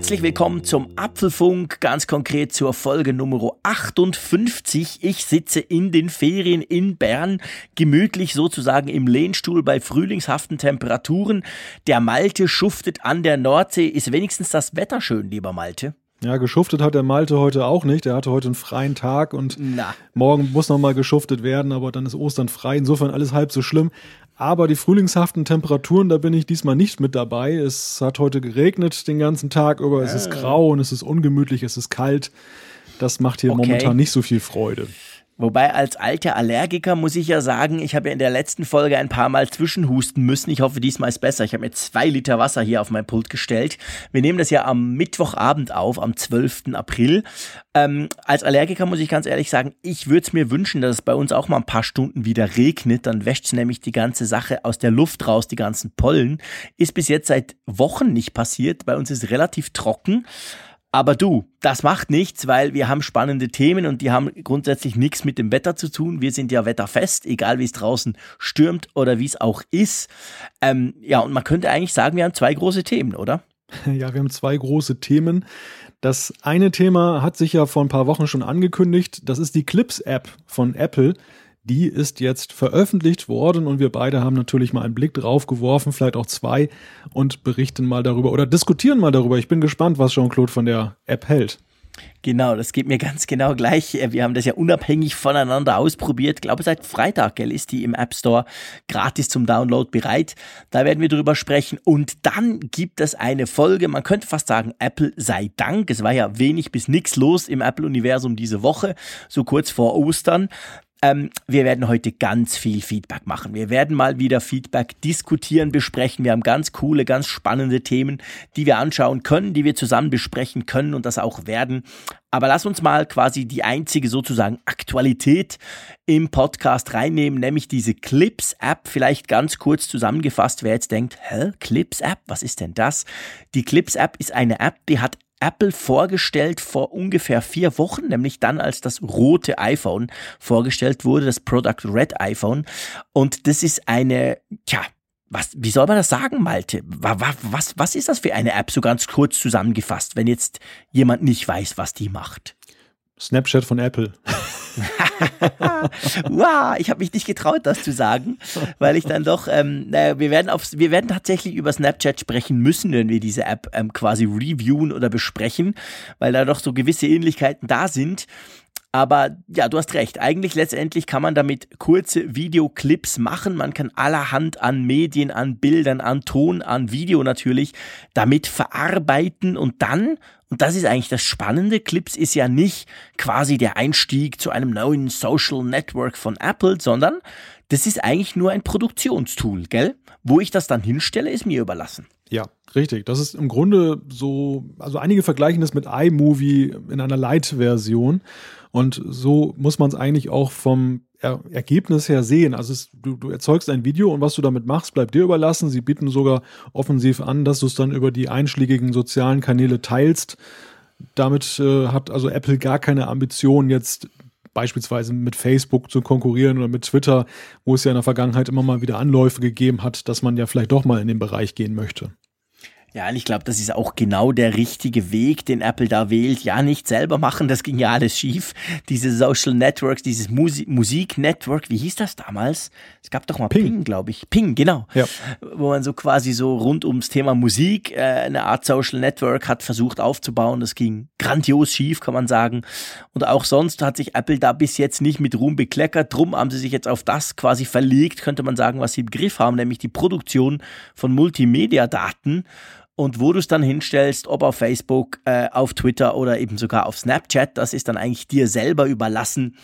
Herzlich willkommen zum Apfelfunk, ganz konkret zur Folge Nummer 58. Ich sitze in den Ferien in Bern, gemütlich sozusagen im Lehnstuhl bei frühlingshaften Temperaturen. Der Malte schuftet an der Nordsee. Ist wenigstens das Wetter schön, lieber Malte? Ja, geschuftet hat der Malte heute auch nicht. Er hatte heute einen freien Tag und Na. morgen muss nochmal geschuftet werden, aber dann ist Ostern frei. Insofern alles halb so schlimm. Aber die frühlingshaften Temperaturen, da bin ich diesmal nicht mit dabei. Es hat heute geregnet den ganzen Tag über. Es ist ah. grau und es ist ungemütlich, es ist kalt. Das macht hier okay. momentan nicht so viel Freude. Wobei als alter Allergiker muss ich ja sagen, ich habe ja in der letzten Folge ein paar Mal zwischenhusten müssen. Ich hoffe, diesmal ist besser. Ich habe mir zwei Liter Wasser hier auf mein Pult gestellt. Wir nehmen das ja am Mittwochabend auf, am 12. April. Ähm, als Allergiker muss ich ganz ehrlich sagen, ich würde es mir wünschen, dass es bei uns auch mal ein paar Stunden wieder regnet. Dann wäscht es nämlich die ganze Sache aus der Luft raus, die ganzen Pollen. Ist bis jetzt seit Wochen nicht passiert. Bei uns ist relativ trocken. Aber du, das macht nichts, weil wir haben spannende Themen und die haben grundsätzlich nichts mit dem Wetter zu tun. Wir sind ja wetterfest, egal wie es draußen stürmt oder wie es auch ist. Ähm, ja, und man könnte eigentlich sagen, wir haben zwei große Themen, oder? Ja, wir haben zwei große Themen. Das eine Thema hat sich ja vor ein paar Wochen schon angekündigt. Das ist die Clips-App von Apple. Die ist jetzt veröffentlicht worden und wir beide haben natürlich mal einen Blick drauf geworfen, vielleicht auch zwei, und berichten mal darüber oder diskutieren mal darüber. Ich bin gespannt, was Jean-Claude von der App hält. Genau, das geht mir ganz genau gleich. Wir haben das ja unabhängig voneinander ausprobiert. Ich glaube, seit Freitag gell, ist die im App Store gratis zum Download bereit. Da werden wir drüber sprechen. Und dann gibt es eine Folge, man könnte fast sagen, Apple sei Dank. Es war ja wenig bis nichts los im Apple-Universum diese Woche, so kurz vor Ostern. Ähm, wir werden heute ganz viel Feedback machen. Wir werden mal wieder Feedback diskutieren, besprechen. Wir haben ganz coole, ganz spannende Themen, die wir anschauen können, die wir zusammen besprechen können und das auch werden. Aber lass uns mal quasi die einzige sozusagen Aktualität im Podcast reinnehmen, nämlich diese Clips-App. Vielleicht ganz kurz zusammengefasst, wer jetzt denkt, hä, Clips-App, was ist denn das? Die Clips-App ist eine App, die hat Apple vorgestellt vor ungefähr vier Wochen, nämlich dann, als das rote iPhone vorgestellt wurde, das Product Red iPhone. Und das ist eine, tja, was, wie soll man das sagen, Malte? Was, was, was ist das für eine App, so ganz kurz zusammengefasst, wenn jetzt jemand nicht weiß, was die macht? Snapchat von Apple. wow, ich habe mich nicht getraut, das zu sagen, weil ich dann doch, ähm, naja, wir werden auf, wir werden tatsächlich über Snapchat sprechen müssen, wenn wir diese App ähm, quasi reviewen oder besprechen, weil da doch so gewisse Ähnlichkeiten da sind. Aber ja, du hast recht. Eigentlich letztendlich kann man damit kurze Videoclips machen. Man kann allerhand an Medien, an Bildern, an Ton, an Video natürlich damit verarbeiten und dann und das ist eigentlich das Spannende. Clips ist ja nicht quasi der Einstieg zu einem neuen Social Network von Apple, sondern das ist eigentlich nur ein Produktionstool, gell? Wo ich das dann hinstelle, ist mir überlassen. Ja, richtig. Das ist im Grunde so, also einige vergleichen das mit iMovie in einer Light-Version. Und so muss man es eigentlich auch vom er Ergebnis her sehen. Also es, du, du erzeugst ein Video und was du damit machst, bleibt dir überlassen. Sie bieten sogar offensiv an, dass du es dann über die einschlägigen sozialen Kanäle teilst. Damit äh, hat also Apple gar keine Ambition, jetzt beispielsweise mit Facebook zu konkurrieren oder mit Twitter, wo es ja in der Vergangenheit immer mal wieder Anläufe gegeben hat, dass man ja vielleicht doch mal in den Bereich gehen möchte. Ja, und ich glaube, das ist auch genau der richtige Weg, den Apple da wählt. Ja, nicht selber machen, das ging ja alles schief. Diese Social Networks, dieses Musi Musik-Network, wie hieß das damals? Es gab doch mal Ping, Ping glaube ich. Ping, genau. Ja. Wo man so quasi so rund ums Thema Musik äh, eine Art Social Network hat versucht aufzubauen. Das ging grandios schief, kann man sagen. Und auch sonst hat sich Apple da bis jetzt nicht mit Ruhm bekleckert. Drum haben sie sich jetzt auf das quasi verlegt, könnte man sagen, was sie im Griff haben, nämlich die Produktion von Multimedia-Daten und wo du es dann hinstellst, ob auf Facebook, äh, auf Twitter oder eben sogar auf Snapchat, das ist dann eigentlich dir selber überlassen.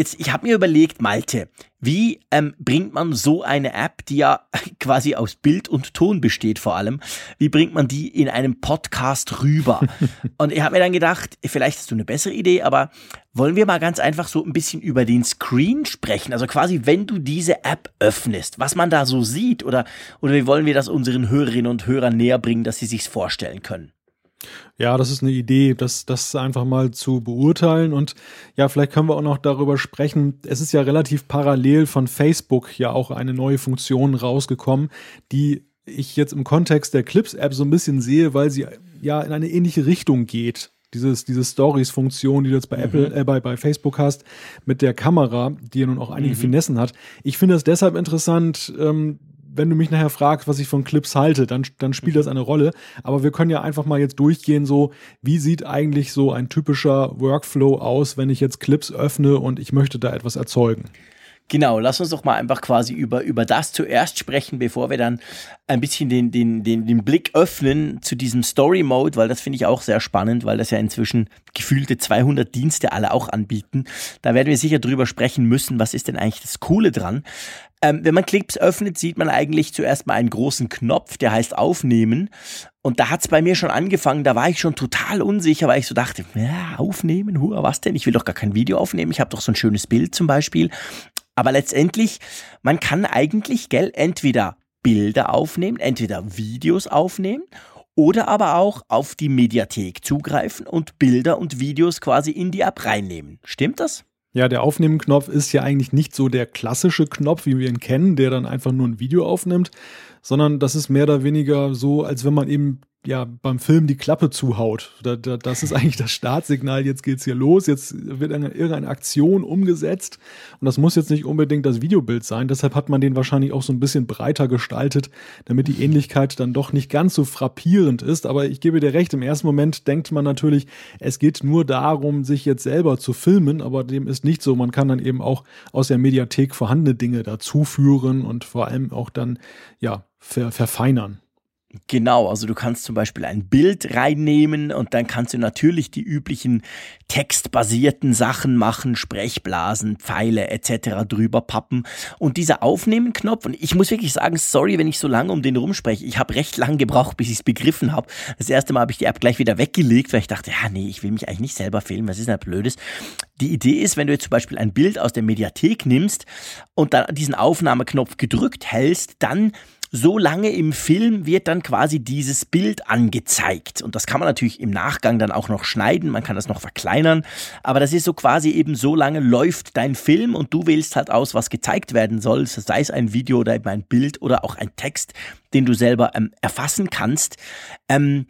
Jetzt, ich habe mir überlegt, Malte, wie ähm, bringt man so eine App, die ja quasi aus Bild und Ton besteht vor allem, wie bringt man die in einem Podcast rüber? und ich habe mir dann gedacht, vielleicht hast du eine bessere Idee, aber wollen wir mal ganz einfach so ein bisschen über den Screen sprechen? Also quasi, wenn du diese App öffnest, was man da so sieht oder, oder wie wollen wir das unseren Hörerinnen und Hörern näher bringen, dass sie sich's vorstellen können? Ja, das ist eine Idee, das, das einfach mal zu beurteilen. Und ja, vielleicht können wir auch noch darüber sprechen. Es ist ja relativ parallel von Facebook ja auch eine neue Funktion rausgekommen, die ich jetzt im Kontext der Clips-App so ein bisschen sehe, weil sie ja in eine ähnliche Richtung geht. Dieses, diese Stories-Funktion, die du jetzt bei mhm. Apple, äh, bei, bei Facebook hast, mit der Kamera, die ja nun auch einige mhm. Finessen hat. Ich finde es deshalb interessant, ähm, wenn du mich nachher fragst, was ich von Clips halte, dann, dann spielt das eine Rolle. Aber wir können ja einfach mal jetzt durchgehen, so, wie sieht eigentlich so ein typischer Workflow aus, wenn ich jetzt Clips öffne und ich möchte da etwas erzeugen? Genau, lass uns doch mal einfach quasi über, über das zuerst sprechen, bevor wir dann ein bisschen den, den, den, den Blick öffnen zu diesem Story Mode, weil das finde ich auch sehr spannend, weil das ja inzwischen gefühlte 200 Dienste alle auch anbieten. Da werden wir sicher drüber sprechen müssen, was ist denn eigentlich das Coole dran. Ähm, wenn man Clips öffnet, sieht man eigentlich zuerst mal einen großen Knopf, der heißt Aufnehmen. Und da hat's bei mir schon angefangen, da war ich schon total unsicher, weil ich so dachte, ja, aufnehmen, hua, was denn? Ich will doch gar kein Video aufnehmen, ich habe doch so ein schönes Bild zum Beispiel. Aber letztendlich, man kann eigentlich, gell, entweder Bilder aufnehmen, entweder Videos aufnehmen oder aber auch auf die Mediathek zugreifen und Bilder und Videos quasi in die App reinnehmen. Stimmt das? Ja, der Aufnehmen-Knopf ist ja eigentlich nicht so der klassische Knopf, wie wir ihn kennen, der dann einfach nur ein Video aufnimmt, sondern das ist mehr oder weniger so, als wenn man eben ja beim Film die Klappe zuhaut. Da, da, das ist eigentlich das Startsignal, jetzt geht's hier los, jetzt wird eine, irgendeine Aktion umgesetzt. Und das muss jetzt nicht unbedingt das Videobild sein, deshalb hat man den wahrscheinlich auch so ein bisschen breiter gestaltet, damit die Ähnlichkeit dann doch nicht ganz so frappierend ist, aber ich gebe dir recht, im ersten Moment denkt man natürlich, es geht nur darum, sich jetzt selber zu filmen, aber dem ist nicht so, man kann dann eben auch aus der Mediathek vorhandene Dinge dazuführen und vor allem auch dann ja ver verfeinern. Genau, also du kannst zum Beispiel ein Bild reinnehmen und dann kannst du natürlich die üblichen textbasierten Sachen machen, Sprechblasen, Pfeile etc. drüber pappen. Und dieser Aufnehmen-Knopf, und ich muss wirklich sagen, sorry, wenn ich so lange um den rumspreche, ich habe recht lang gebraucht, bis ich es begriffen habe. Das erste Mal habe ich die App gleich wieder weggelegt, weil ich dachte, ja nee, ich will mich eigentlich nicht selber filmen, was ist denn Blödes. Die Idee ist, wenn du jetzt zum Beispiel ein Bild aus der Mediathek nimmst und dann diesen Aufnahmeknopf gedrückt hältst, dann so lange im Film wird dann quasi dieses Bild angezeigt. Und das kann man natürlich im Nachgang dann auch noch schneiden, man kann das noch verkleinern, aber das ist so quasi eben so lange läuft dein Film und du wählst halt aus, was gezeigt werden soll, sei es ein Video oder eben ein Bild oder auch ein Text, den du selber ähm, erfassen kannst. Ähm,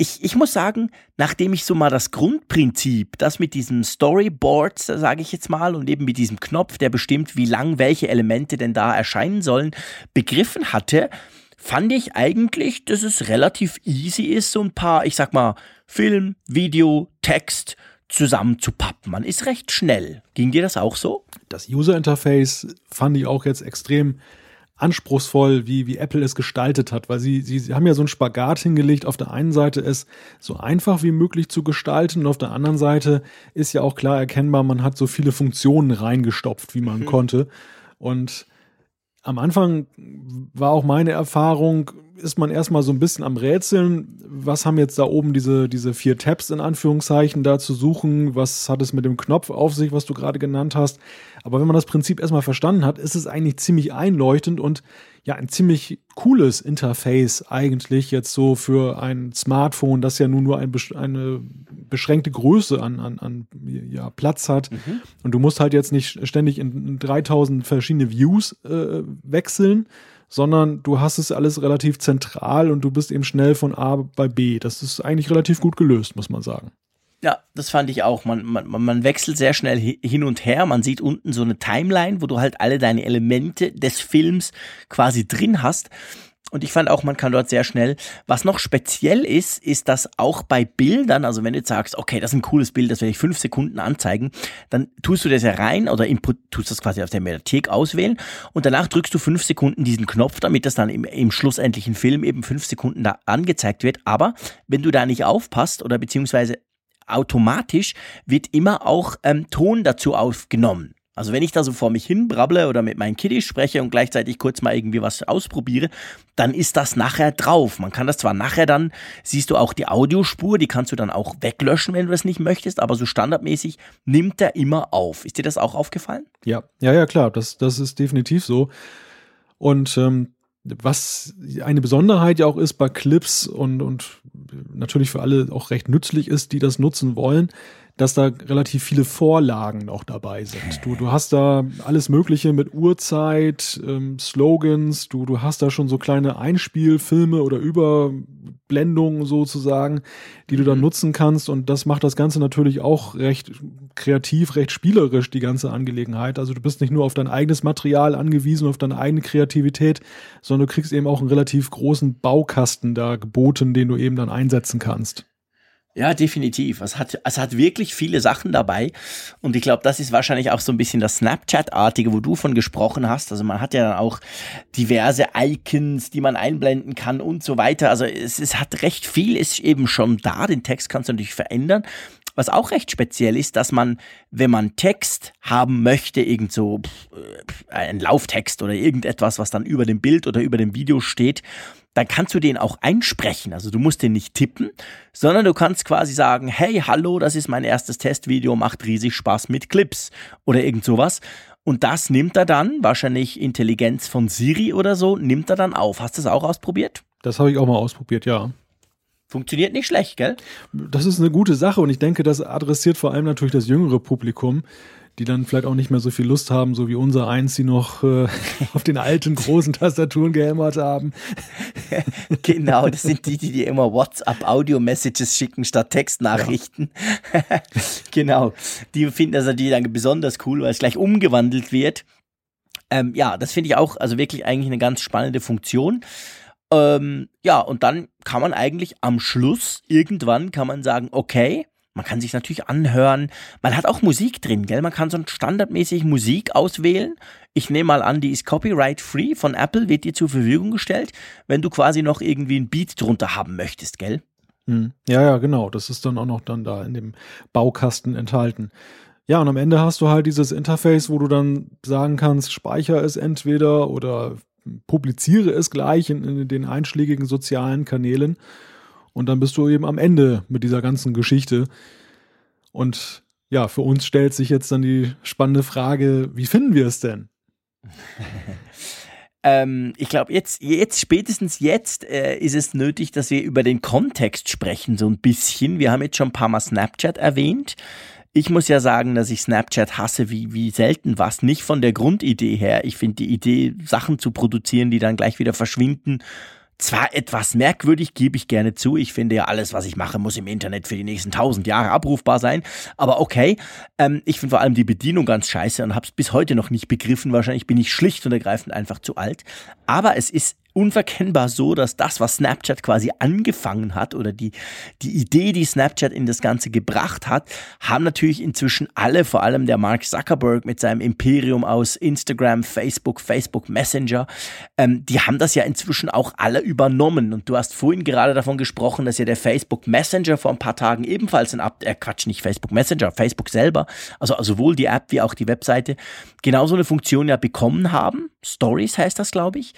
ich, ich muss sagen, nachdem ich so mal das Grundprinzip, das mit diesem Storyboard, sage ich jetzt mal, und eben mit diesem Knopf, der bestimmt, wie lang welche Elemente denn da erscheinen sollen, begriffen hatte, fand ich eigentlich, dass es relativ easy ist, so ein paar, ich sag mal, Film, Video, Text zusammenzupappen. Man ist recht schnell. Ging dir das auch so? Das User Interface fand ich auch jetzt extrem anspruchsvoll, wie, wie Apple es gestaltet hat, weil sie, sie, sie haben ja so einen Spagat hingelegt. Auf der einen Seite es so einfach wie möglich zu gestalten und auf der anderen Seite ist ja auch klar erkennbar, man hat so viele Funktionen reingestopft, wie man mhm. konnte. Und am Anfang war auch meine Erfahrung, ist man erstmal so ein bisschen am Rätseln, was haben jetzt da oben diese, diese vier Tabs in Anführungszeichen da zu suchen, was hat es mit dem Knopf auf sich, was du gerade genannt hast. Aber wenn man das Prinzip erstmal verstanden hat, ist es eigentlich ziemlich einleuchtend und ja, ein ziemlich cooles Interface eigentlich jetzt so für ein Smartphone, das ja nun nur ein, eine beschränkte Größe an, an, an ja, Platz hat. Mhm. Und du musst halt jetzt nicht ständig in 3000 verschiedene Views äh, wechseln, sondern du hast es alles relativ zentral und du bist eben schnell von A bei B. Das ist eigentlich relativ gut gelöst, muss man sagen. Ja, das fand ich auch. Man, man, man wechselt sehr schnell hin und her. Man sieht unten so eine Timeline, wo du halt alle deine Elemente des Films quasi drin hast. Und ich fand auch, man kann dort sehr schnell, was noch speziell ist, ist, dass auch bei Bildern, also wenn du jetzt sagst, okay, das ist ein cooles Bild, das werde ich fünf Sekunden anzeigen, dann tust du das ja rein oder Input, tust das quasi aus der Mediathek auswählen und danach drückst du fünf Sekunden diesen Knopf, damit das dann im, im schlussendlichen Film eben fünf Sekunden da angezeigt wird. Aber wenn du da nicht aufpasst oder beziehungsweise automatisch wird immer auch ähm, Ton dazu aufgenommen. Also wenn ich da so vor mich hin brabble oder mit meinen Kiddies spreche und gleichzeitig kurz mal irgendwie was ausprobiere, dann ist das nachher drauf. Man kann das zwar nachher dann, siehst du auch die Audiospur, die kannst du dann auch weglöschen, wenn du das nicht möchtest, aber so standardmäßig nimmt er immer auf. Ist dir das auch aufgefallen? Ja, ja, ja, klar, das, das ist definitiv so. Und ähm, was eine Besonderheit ja auch ist bei Clips und, und natürlich für alle auch recht nützlich ist, die das nutzen wollen, dass da relativ viele Vorlagen noch dabei sind. Du, du hast da alles Mögliche mit Uhrzeit, ähm, Slogans, du, du hast da schon so kleine Einspielfilme oder Überblendungen sozusagen, die du dann mhm. nutzen kannst und das macht das Ganze natürlich auch recht kreativ, recht spielerisch, die ganze Angelegenheit. Also du bist nicht nur auf dein eigenes Material angewiesen, auf deine eigene Kreativität, sondern du kriegst eben auch einen relativ großen Baukasten da geboten, den du eben dann einsetzen kannst. Ja, definitiv. Es hat, es hat wirklich viele Sachen dabei. Und ich glaube, das ist wahrscheinlich auch so ein bisschen das Snapchat-artige, wo du von gesprochen hast. Also man hat ja dann auch diverse Icons, die man einblenden kann und so weiter. Also es, es hat recht viel, ist eben schon da. Den Text kannst du natürlich verändern. Was auch recht speziell ist, dass man, wenn man Text haben möchte, irgend so äh, ein Lauftext oder irgendetwas, was dann über dem Bild oder über dem Video steht, dann kannst du den auch einsprechen. Also du musst den nicht tippen, sondern du kannst quasi sagen, hey, hallo, das ist mein erstes Testvideo, macht riesig Spaß mit Clips oder irgend sowas. Und das nimmt er dann, wahrscheinlich Intelligenz von Siri oder so, nimmt er dann auf. Hast du das auch ausprobiert? Das habe ich auch mal ausprobiert, ja. Funktioniert nicht schlecht, gell? Das ist eine gute Sache und ich denke, das adressiert vor allem natürlich das jüngere Publikum, die dann vielleicht auch nicht mehr so viel Lust haben, so wie unser eins, die noch äh, auf den alten großen Tastaturen gehämmert haben. genau, das sind die, die dir immer WhatsApp-Audio-Messages schicken statt Textnachrichten. Ja. genau, die finden das natürlich dann besonders cool, weil es gleich umgewandelt wird. Ähm, ja, das finde ich auch, also wirklich eigentlich eine ganz spannende Funktion. Ähm, ja, und dann kann man eigentlich am Schluss irgendwann kann man sagen, okay, man kann sich natürlich anhören. Man hat auch Musik drin, gell? Man kann so standardmäßig Musik auswählen. Ich nehme mal an, die ist copyright-free von Apple, wird dir zur Verfügung gestellt, wenn du quasi noch irgendwie ein Beat drunter haben möchtest, gell? Hm. Ja, ja, genau. Das ist dann auch noch dann da in dem Baukasten enthalten. Ja, und am Ende hast du halt dieses Interface, wo du dann sagen kannst, speicher es entweder oder publiziere es gleich in, in den einschlägigen sozialen Kanälen. Und dann bist du eben am Ende mit dieser ganzen Geschichte. Und ja, für uns stellt sich jetzt dann die spannende Frage, wie finden wir es denn? ähm, ich glaube, jetzt, jetzt, spätestens jetzt äh, ist es nötig, dass wir über den Kontext sprechen, so ein bisschen. Wir haben jetzt schon ein paar Mal Snapchat erwähnt. Ich muss ja sagen, dass ich Snapchat hasse wie, wie selten was. Nicht von der Grundidee her. Ich finde die Idee, Sachen zu produzieren, die dann gleich wieder verschwinden zwar etwas merkwürdig, gebe ich gerne zu. Ich finde ja, alles, was ich mache, muss im Internet für die nächsten tausend Jahre abrufbar sein. Aber okay, ähm, ich finde vor allem die Bedienung ganz scheiße und habe es bis heute noch nicht begriffen. Wahrscheinlich bin ich schlicht und ergreifend einfach zu alt. Aber es ist unverkennbar so, dass das, was Snapchat quasi angefangen hat oder die, die Idee, die Snapchat in das Ganze gebracht hat, haben natürlich inzwischen alle, vor allem der Mark Zuckerberg mit seinem Imperium aus Instagram, Facebook, Facebook Messenger, ähm, die haben das ja inzwischen auch alle übernommen. Und du hast vorhin gerade davon gesprochen, dass ja der Facebook Messenger vor ein paar Tagen ebenfalls ein Up, äh Quatsch, nicht Facebook Messenger, Facebook selber, also, also sowohl die App wie auch die Webseite, genauso eine Funktion ja bekommen haben. Stories heißt das, glaube ich.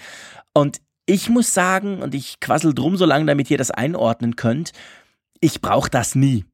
Und ich muss sagen, und ich quassel drum so lange, damit ihr das einordnen könnt, ich brauche das nie.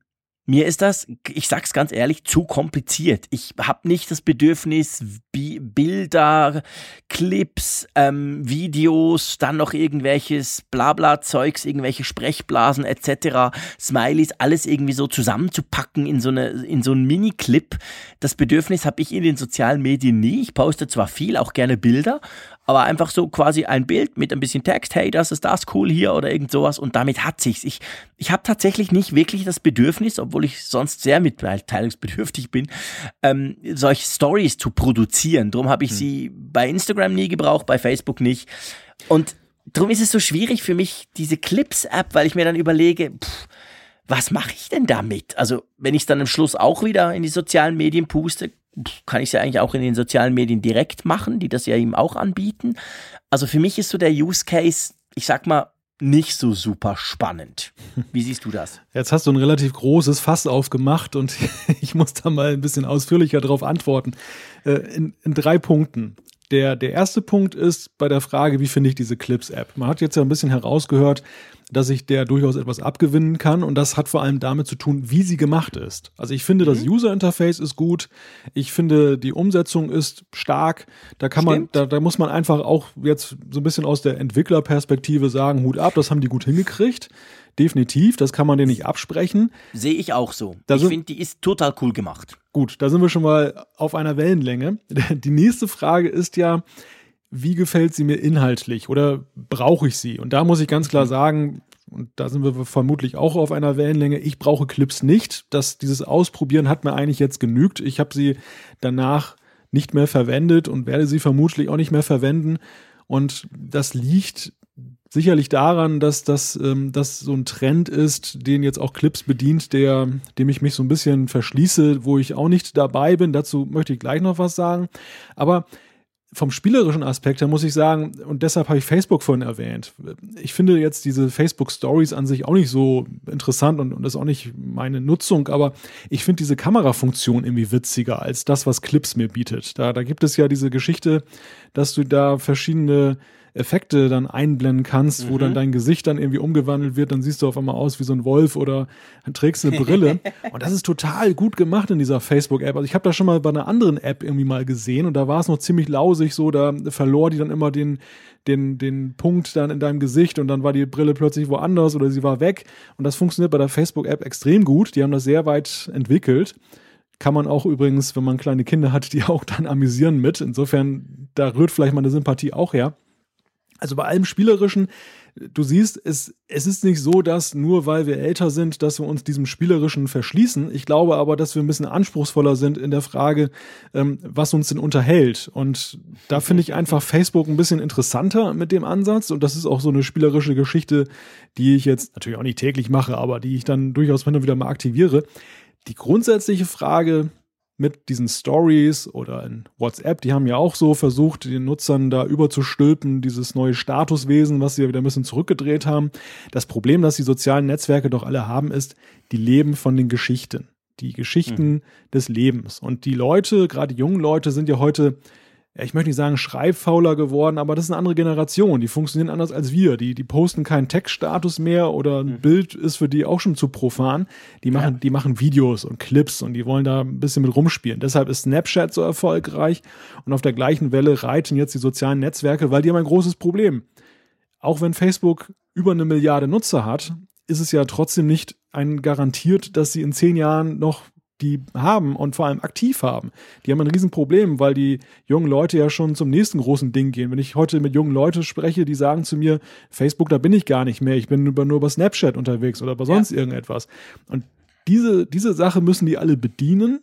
Mir ist das, ich sag's ganz ehrlich, zu kompliziert. Ich habe nicht das Bedürfnis, Bilder, Clips, ähm, Videos, dann noch irgendwelches Blabla-Zeugs, irgendwelche Sprechblasen etc., Smileys, alles irgendwie so zusammenzupacken in so, eine, in so einen Mini-Clip. Das Bedürfnis habe ich in den sozialen Medien nie. Ich poste zwar viel, auch gerne Bilder, aber einfach so quasi ein Bild mit ein bisschen Text, hey, das ist das cool hier oder irgend sowas und damit hat sich's. Ich, ich habe tatsächlich nicht wirklich das Bedürfnis, obwohl ich sonst sehr mitteilungsbedürftig bin, ähm, solche Stories zu produzieren. Drum habe ich hm. sie bei Instagram nie gebraucht, bei Facebook nicht. Und drum ist es so schwierig für mich, diese Clips-App, weil ich mir dann überlege, pff, was mache ich denn damit? Also, wenn ich es dann am Schluss auch wieder in die sozialen Medien puste, kann ich es ja eigentlich auch in den sozialen Medien direkt machen, die das ja ihm auch anbieten. Also für mich ist so der Use Case, ich sag mal, nicht so super spannend. Wie siehst du das? Jetzt hast du ein relativ großes Fass aufgemacht und ich muss da mal ein bisschen ausführlicher darauf antworten. Äh, in, in drei Punkten. Der, der erste Punkt ist bei der Frage, wie finde ich diese Clips-App? Man hat jetzt ja ein bisschen herausgehört, dass ich der durchaus etwas abgewinnen kann. Und das hat vor allem damit zu tun, wie sie gemacht ist. Also ich finde, mhm. das User Interface ist gut. Ich finde, die Umsetzung ist stark. Da kann Stimmt. man, da, da muss man einfach auch jetzt so ein bisschen aus der Entwicklerperspektive sagen, Hut ab, das haben die gut hingekriegt. Definitiv, das kann man denen nicht absprechen. Sehe ich auch so. Da ich finde, die ist total cool gemacht. Gut, da sind wir schon mal auf einer Wellenlänge. Die nächste Frage ist ja, wie gefällt sie mir inhaltlich oder brauche ich sie? Und da muss ich ganz klar mhm. sagen, und da sind wir vermutlich auch auf einer Wellenlänge, ich brauche Clips nicht. Das, dieses Ausprobieren hat mir eigentlich jetzt genügt. Ich habe sie danach nicht mehr verwendet und werde sie vermutlich auch nicht mehr verwenden. Und das liegt sicherlich daran, dass das ähm, dass so ein Trend ist, den jetzt auch Clips bedient, der, dem ich mich so ein bisschen verschließe, wo ich auch nicht dabei bin. Dazu möchte ich gleich noch was sagen. Aber vom spielerischen Aspekt her muss ich sagen, und deshalb habe ich Facebook vorhin erwähnt. Ich finde jetzt diese Facebook Stories an sich auch nicht so interessant und, und das ist auch nicht meine Nutzung, aber ich finde diese Kamerafunktion irgendwie witziger als das, was Clips mir bietet. Da, da gibt es ja diese Geschichte, dass du da verschiedene Effekte dann einblenden kannst, mhm. wo dann mhm. dein Gesicht dann irgendwie umgewandelt wird, dann siehst du auf einmal aus wie so ein Wolf oder trägst eine Brille. und das ist total gut gemacht in dieser Facebook-App. Also ich habe das schon mal bei einer anderen App irgendwie mal gesehen und da war es noch ziemlich lausig so, da verlor die dann immer den, den, den Punkt dann in deinem Gesicht und dann war die Brille plötzlich woanders oder sie war weg. Und das funktioniert bei der Facebook-App extrem gut. Die haben das sehr weit entwickelt. Kann man auch übrigens, wenn man kleine Kinder hat, die auch dann amüsieren mit. Insofern, da rührt vielleicht meine Sympathie auch her. Also bei allem Spielerischen, du siehst, es, es ist nicht so, dass nur weil wir älter sind, dass wir uns diesem Spielerischen verschließen. Ich glaube aber, dass wir ein bisschen anspruchsvoller sind in der Frage, ähm, was uns denn unterhält. Und da finde ich einfach Facebook ein bisschen interessanter mit dem Ansatz. Und das ist auch so eine spielerische Geschichte, die ich jetzt natürlich auch nicht täglich mache, aber die ich dann durchaus hin und wieder mal aktiviere. Die grundsätzliche Frage, mit diesen Stories oder in WhatsApp, die haben ja auch so versucht, den Nutzern da überzustülpen, dieses neue Statuswesen, was sie ja wieder ein bisschen zurückgedreht haben. Das Problem, das die sozialen Netzwerke doch alle haben, ist, die leben von den Geschichten. Die Geschichten mhm. des Lebens. Und die Leute, gerade die jungen Leute, sind ja heute ich möchte nicht sagen schreibfauler geworden, aber das ist eine andere Generation. Die funktionieren anders als wir. Die, die posten keinen Textstatus mehr oder ein mhm. Bild ist für die auch schon zu profan. Die machen, ja. die machen Videos und Clips und die wollen da ein bisschen mit rumspielen. Deshalb ist Snapchat so erfolgreich und auf der gleichen Welle reiten jetzt die sozialen Netzwerke, weil die haben ein großes Problem. Auch wenn Facebook über eine Milliarde Nutzer hat, ist es ja trotzdem nicht ein garantiert, dass sie in zehn Jahren noch die haben und vor allem aktiv haben. Die haben ein Riesenproblem, weil die jungen Leute ja schon zum nächsten großen Ding gehen. Wenn ich heute mit jungen Leuten spreche, die sagen zu mir, Facebook, da bin ich gar nicht mehr, ich bin über, nur über Snapchat unterwegs oder über sonst ja. irgendetwas. Und diese, diese Sache müssen die alle bedienen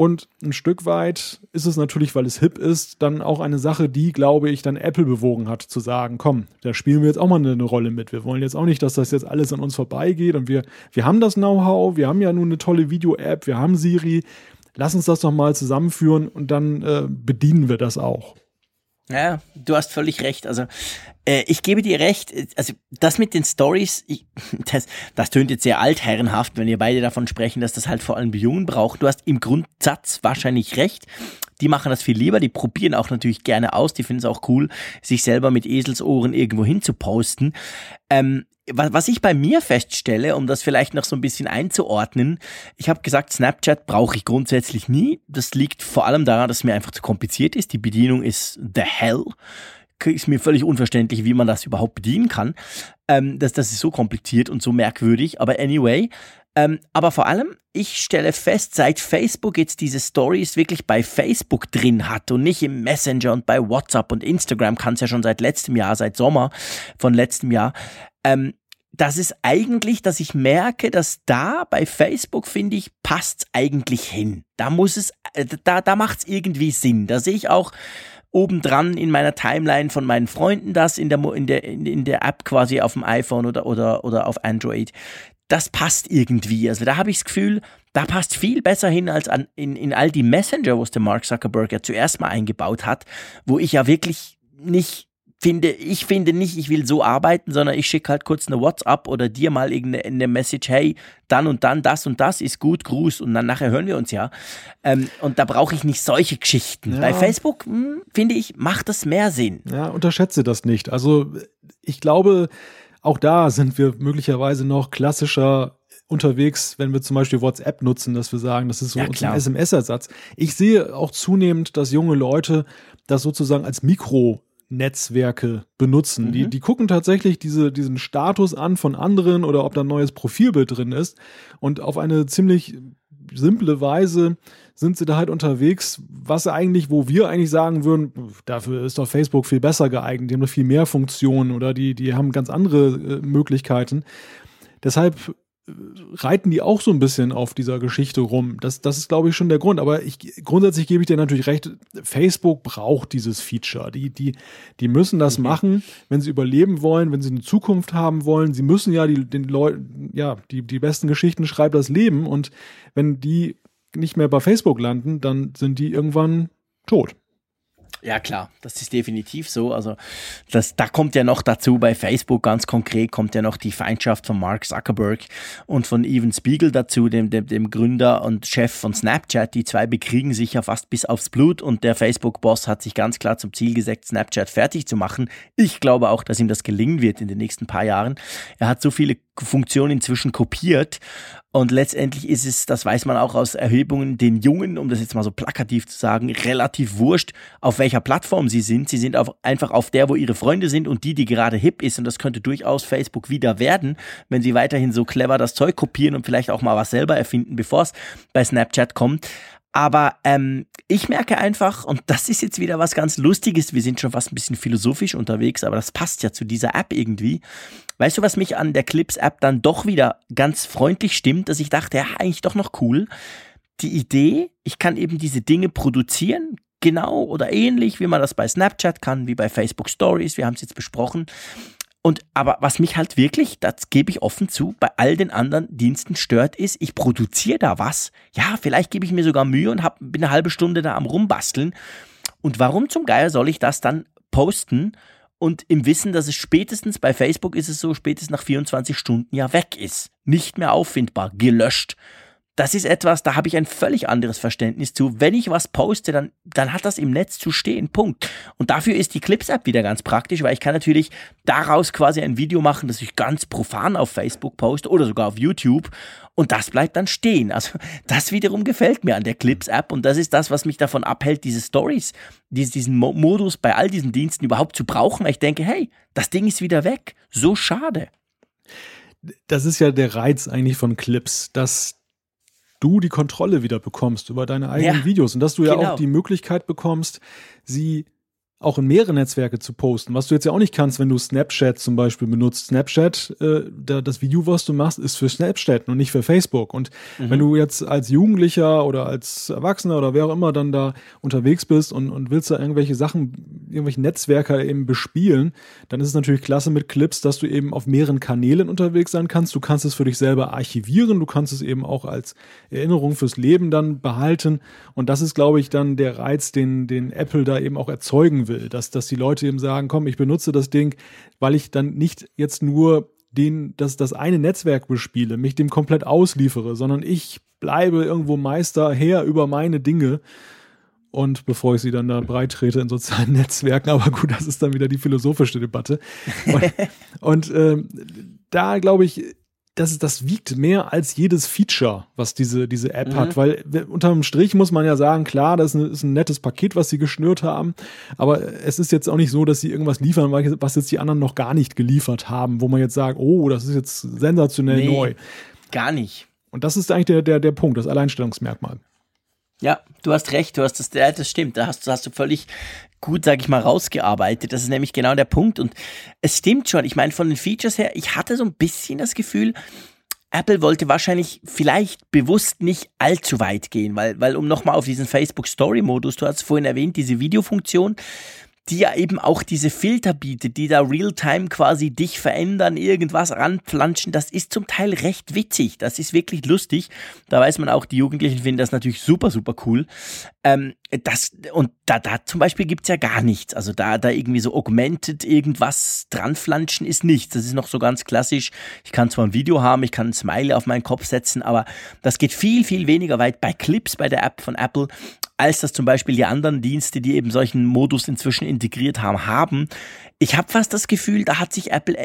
und ein Stück weit ist es natürlich, weil es hip ist, dann auch eine Sache, die, glaube ich, dann Apple bewogen hat, zu sagen, komm, da spielen wir jetzt auch mal eine, Rolle mit. Wir wollen jetzt auch nicht, dass das jetzt alles an uns vorbeigeht und wir, wir haben das Know-how, wir haben ja nun eine tolle Video-App, wir haben Siri. Lass uns das doch mal zusammenführen und dann äh, bedienen wir das auch. Ja, du hast völlig recht. Also äh, ich gebe dir recht. Also das mit den Stories, das, das tönt jetzt sehr altherrenhaft, wenn wir beide davon sprechen, dass das halt vor allem bei Jungen braucht. Du hast im Grundsatz wahrscheinlich recht. Die machen das viel lieber, die probieren auch natürlich gerne aus, die finden es auch cool, sich selber mit Eselsohren irgendwo hin zu posten. Ähm, was ich bei mir feststelle, um das vielleicht noch so ein bisschen einzuordnen, ich habe gesagt, Snapchat brauche ich grundsätzlich nie. Das liegt vor allem daran, dass es mir einfach zu kompliziert ist. Die Bedienung ist the hell. Ist mir völlig unverständlich, wie man das überhaupt bedienen kann. Ähm, das, das ist so kompliziert und so merkwürdig. Aber anyway, ähm, aber vor allem, ich stelle fest, seit Facebook jetzt diese Stories wirklich bei Facebook drin hat und nicht im Messenger und bei WhatsApp und Instagram kann es ja schon seit letztem Jahr, seit Sommer von letztem Jahr, ähm, das ist eigentlich, dass ich merke, dass da bei Facebook, finde ich, passt eigentlich hin. Da muss es, äh, da, da macht es irgendwie Sinn. Da sehe ich auch obendran in meiner Timeline von meinen Freunden das in der, in der, in der App quasi auf dem iPhone oder, oder, oder auf Android. Das passt irgendwie. Also da habe ich das Gefühl, da passt viel besser hin als an, in, in all die Messenger, wo es der Mark Zuckerberg ja zuerst mal eingebaut hat, wo ich ja wirklich nicht finde, ich finde nicht, ich will so arbeiten, sondern ich schicke halt kurz eine WhatsApp oder dir mal irgendeine Message, hey, dann und dann, das und das ist gut, Gruß und dann nachher hören wir uns ja. Ähm, und da brauche ich nicht solche Geschichten. Ja. Bei Facebook, hm, finde ich, macht das mehr Sinn. Ja, unterschätze das nicht. Also ich glaube, auch da sind wir möglicherweise noch klassischer unterwegs, wenn wir zum Beispiel WhatsApp nutzen, dass wir sagen, das ist so Ja, ein. SMS-Ersatz. Ich sehe auch zunehmend, dass junge Leute das sozusagen als Mikronetzwerke benutzen. Die, Mhm. die gucken tatsächlich diese, diesen Status an von anderen oder ob da ein neues Profilbild drin ist. Und auf eine ziemlich simple Weise sind sie da halt unterwegs, was eigentlich, wo wir eigentlich sagen würden, dafür ist doch Facebook viel besser geeignet, die haben noch viel mehr Funktionen oder die, die haben ganz andere äh, Möglichkeiten. Deshalb reiten die auch so ein bisschen auf dieser Geschichte rum. Das, das ist, glaube ich, schon der Grund. Aber ich, grundsätzlich gebe ich dir natürlich recht, Facebook braucht dieses Feature. Die, die, die müssen das machen, wenn sie überleben wollen, wenn sie eine Zukunft haben wollen. Sie müssen ja die, den Leuten, ja, die, die besten Geschichten schreibt das Leben. Und wenn die nicht mehr bei Facebook landen, dann sind die irgendwann tot. Ja, klar, das ist definitiv so. Also, das, da kommt ja noch dazu, bei Facebook ganz konkret kommt ja noch die Feindschaft von Mark Zuckerberg und von Evan Spiegel dazu, dem, dem, dem Gründer und Chef von Snapchat. Die zwei bekriegen sich ja fast bis aufs Blut und der Facebook-Boss hat sich ganz klar zum Ziel gesetzt, Snapchat fertig zu machen. Ich glaube auch, dass ihm das gelingen wird in den nächsten paar Jahren. Er hat so viele Funktionen inzwischen kopiert und letztendlich ist es, das weiß man auch aus Erhebungen, den Jungen, um das jetzt mal so plakativ zu sagen, relativ wurscht, auf welcher Plattform sie sind. Sie sind auf, einfach auf der, wo ihre Freunde sind und die, die gerade hip ist. Und das könnte durchaus Facebook wieder werden, wenn sie weiterhin so clever das Zeug kopieren und vielleicht auch mal was selber erfinden, bevor es bei Snapchat kommt. Aber ähm, ich merke einfach, und das ist jetzt wieder was ganz Lustiges, wir sind schon fast ein bisschen philosophisch unterwegs, aber das passt ja zu dieser App irgendwie. Weißt du, was mich an der Clips-App dann doch wieder ganz freundlich stimmt, dass ich dachte, ja, eigentlich doch noch cool. Die Idee, ich kann eben diese Dinge produzieren, genau oder ähnlich, wie man das bei Snapchat kann, wie bei Facebook Stories, wir haben es jetzt besprochen. Und aber was mich halt wirklich, das gebe ich offen zu, bei all den anderen Diensten stört, ist, ich produziere da was. Ja, vielleicht gebe ich mir sogar Mühe und hab, bin eine halbe Stunde da am Rumbasteln. Und warum zum Geier soll ich das dann posten und im Wissen, dass es spätestens bei Facebook ist es so, spätestens nach 24 Stunden ja weg ist. Nicht mehr auffindbar, gelöscht. Das ist etwas, da habe ich ein völlig anderes Verständnis zu. Wenn ich was poste, dann, dann hat das im Netz zu stehen. Punkt. Und dafür ist die Clips-App wieder ganz praktisch, weil ich kann natürlich daraus quasi ein Video machen, das ich ganz profan auf Facebook poste oder sogar auf YouTube. Und das bleibt dann stehen. Also das wiederum gefällt mir an der Clips-App. Und das ist das, was mich davon abhält, diese Stories, diesen Mo Modus bei all diesen Diensten überhaupt zu brauchen. Weil ich denke, hey, das Ding ist wieder weg. So schade. Das ist ja der Reiz eigentlich von Clips, dass du die Kontrolle wieder bekommst über deine eigenen Ja, Videos und dass du ja genau. auch die Möglichkeit bekommst, sie auch in mehrere Netzwerke zu posten, was du jetzt ja auch nicht kannst, wenn du Snapchat zum Beispiel benutzt. Snapchat, äh, da, das Video, was du machst, ist für Snapchat und nicht für Facebook. Und Mhm. wenn du jetzt als Jugendlicher oder als Erwachsener oder wer auch immer dann da unterwegs bist und, und willst da irgendwelche Sachen, irgendwelche Netzwerke eben bespielen, dann ist es natürlich klasse mit Clips, dass du eben auf mehreren Kanälen unterwegs sein kannst. Du kannst es für dich selber archivieren, du kannst es eben auch als Erinnerung fürs Leben dann behalten. Und das ist, glaube ich, dann der Reiz, den, den Apple da eben auch erzeugen will, dass, dass die Leute eben sagen, komm, ich benutze das Ding, weil ich dann nicht jetzt nur den, das, das eine Netzwerk bespiele, mich dem komplett ausliefere, sondern ich bleibe irgendwo Meister her über meine Dinge. Und bevor ich sie dann da breit trete in sozialen Netzwerken, aber gut, das ist dann wieder die philosophische Debatte. Und, und ähm, da glaube ich, das, das wiegt mehr als jedes Feature, was diese, diese App Mhm. hat, weil unterm Strich muss man ja sagen, klar, das ist ein, ist ein nettes Paket, was sie geschnürt haben, aber es ist jetzt auch nicht so, dass sie irgendwas liefern, was jetzt die anderen noch gar nicht geliefert haben, wo man jetzt sagt, oh, das ist jetzt sensationell Nee. neu. Gar nicht. Und das ist eigentlich der, der, der Punkt, das Alleinstellungsmerkmal. Ja, du hast recht, du hast das, ja, das stimmt, da hast, hast du völlig gut, sag ich mal, rausgearbeitet. Das ist nämlich genau der Punkt. Und es stimmt schon, ich meine, von den Features her, ich hatte so ein bisschen das Gefühl, Apple wollte wahrscheinlich vielleicht bewusst nicht allzu weit gehen, weil, weil um nochmal auf diesen Facebook Story Modus, du hast vorhin erwähnt, diese Videofunktion, die ja eben auch diese Filter bietet, die da real-time quasi dich verändern, irgendwas ranplanschen, das ist zum Teil recht witzig. Das ist wirklich lustig. Da weiß man auch, die Jugendlichen finden das natürlich super, super cool. Ähm, das, und da, da zum Beispiel gibt's ja gar nichts. Also da, da irgendwie so augmented irgendwas dranflanschen ist nichts. Das ist noch so ganz klassisch. Ich kann zwar ein Video haben, ich kann ein Smiley auf meinen Kopf setzen, aber das geht viel, viel weniger weit bei Clips bei der App von Apple, als das zum Beispiel die anderen Dienste, die eben solchen Modus inzwischen integriert haben, haben. Ich habe fast das Gefühl, da hat sich Apple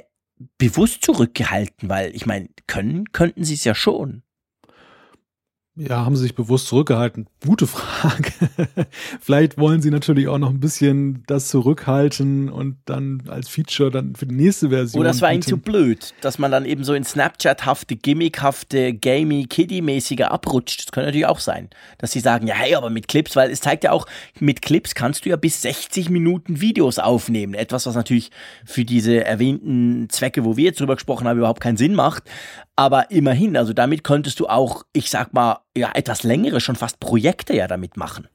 bewusst zurückgehalten? Weil ich meine, können könnten sie es ja schon. Ja, haben sie sich bewusst zurückgehalten? Gute Frage. Vielleicht wollen sie natürlich auch noch ein bisschen das zurückhalten und dann als Feature dann für die nächste Version. Oder das war ihnen zu blöd, dass man dann eben so in Snapchat-hafte, gimmickhafte, gamey, kiddie-mäßige abrutscht. Das könnte natürlich auch sein, dass sie sagen, ja, hey, aber mit Clips, weil es zeigt ja auch, mit Clips kannst du ja bis 60 Minuten Videos aufnehmen. Etwas, was natürlich für diese erwähnten Zwecke, wo wir jetzt drüber gesprochen haben, überhaupt keinen Sinn macht. Aber immerhin, also damit könntest du auch, ich sag mal, ja, etwas längere, schon fast Projekte ja damit machen.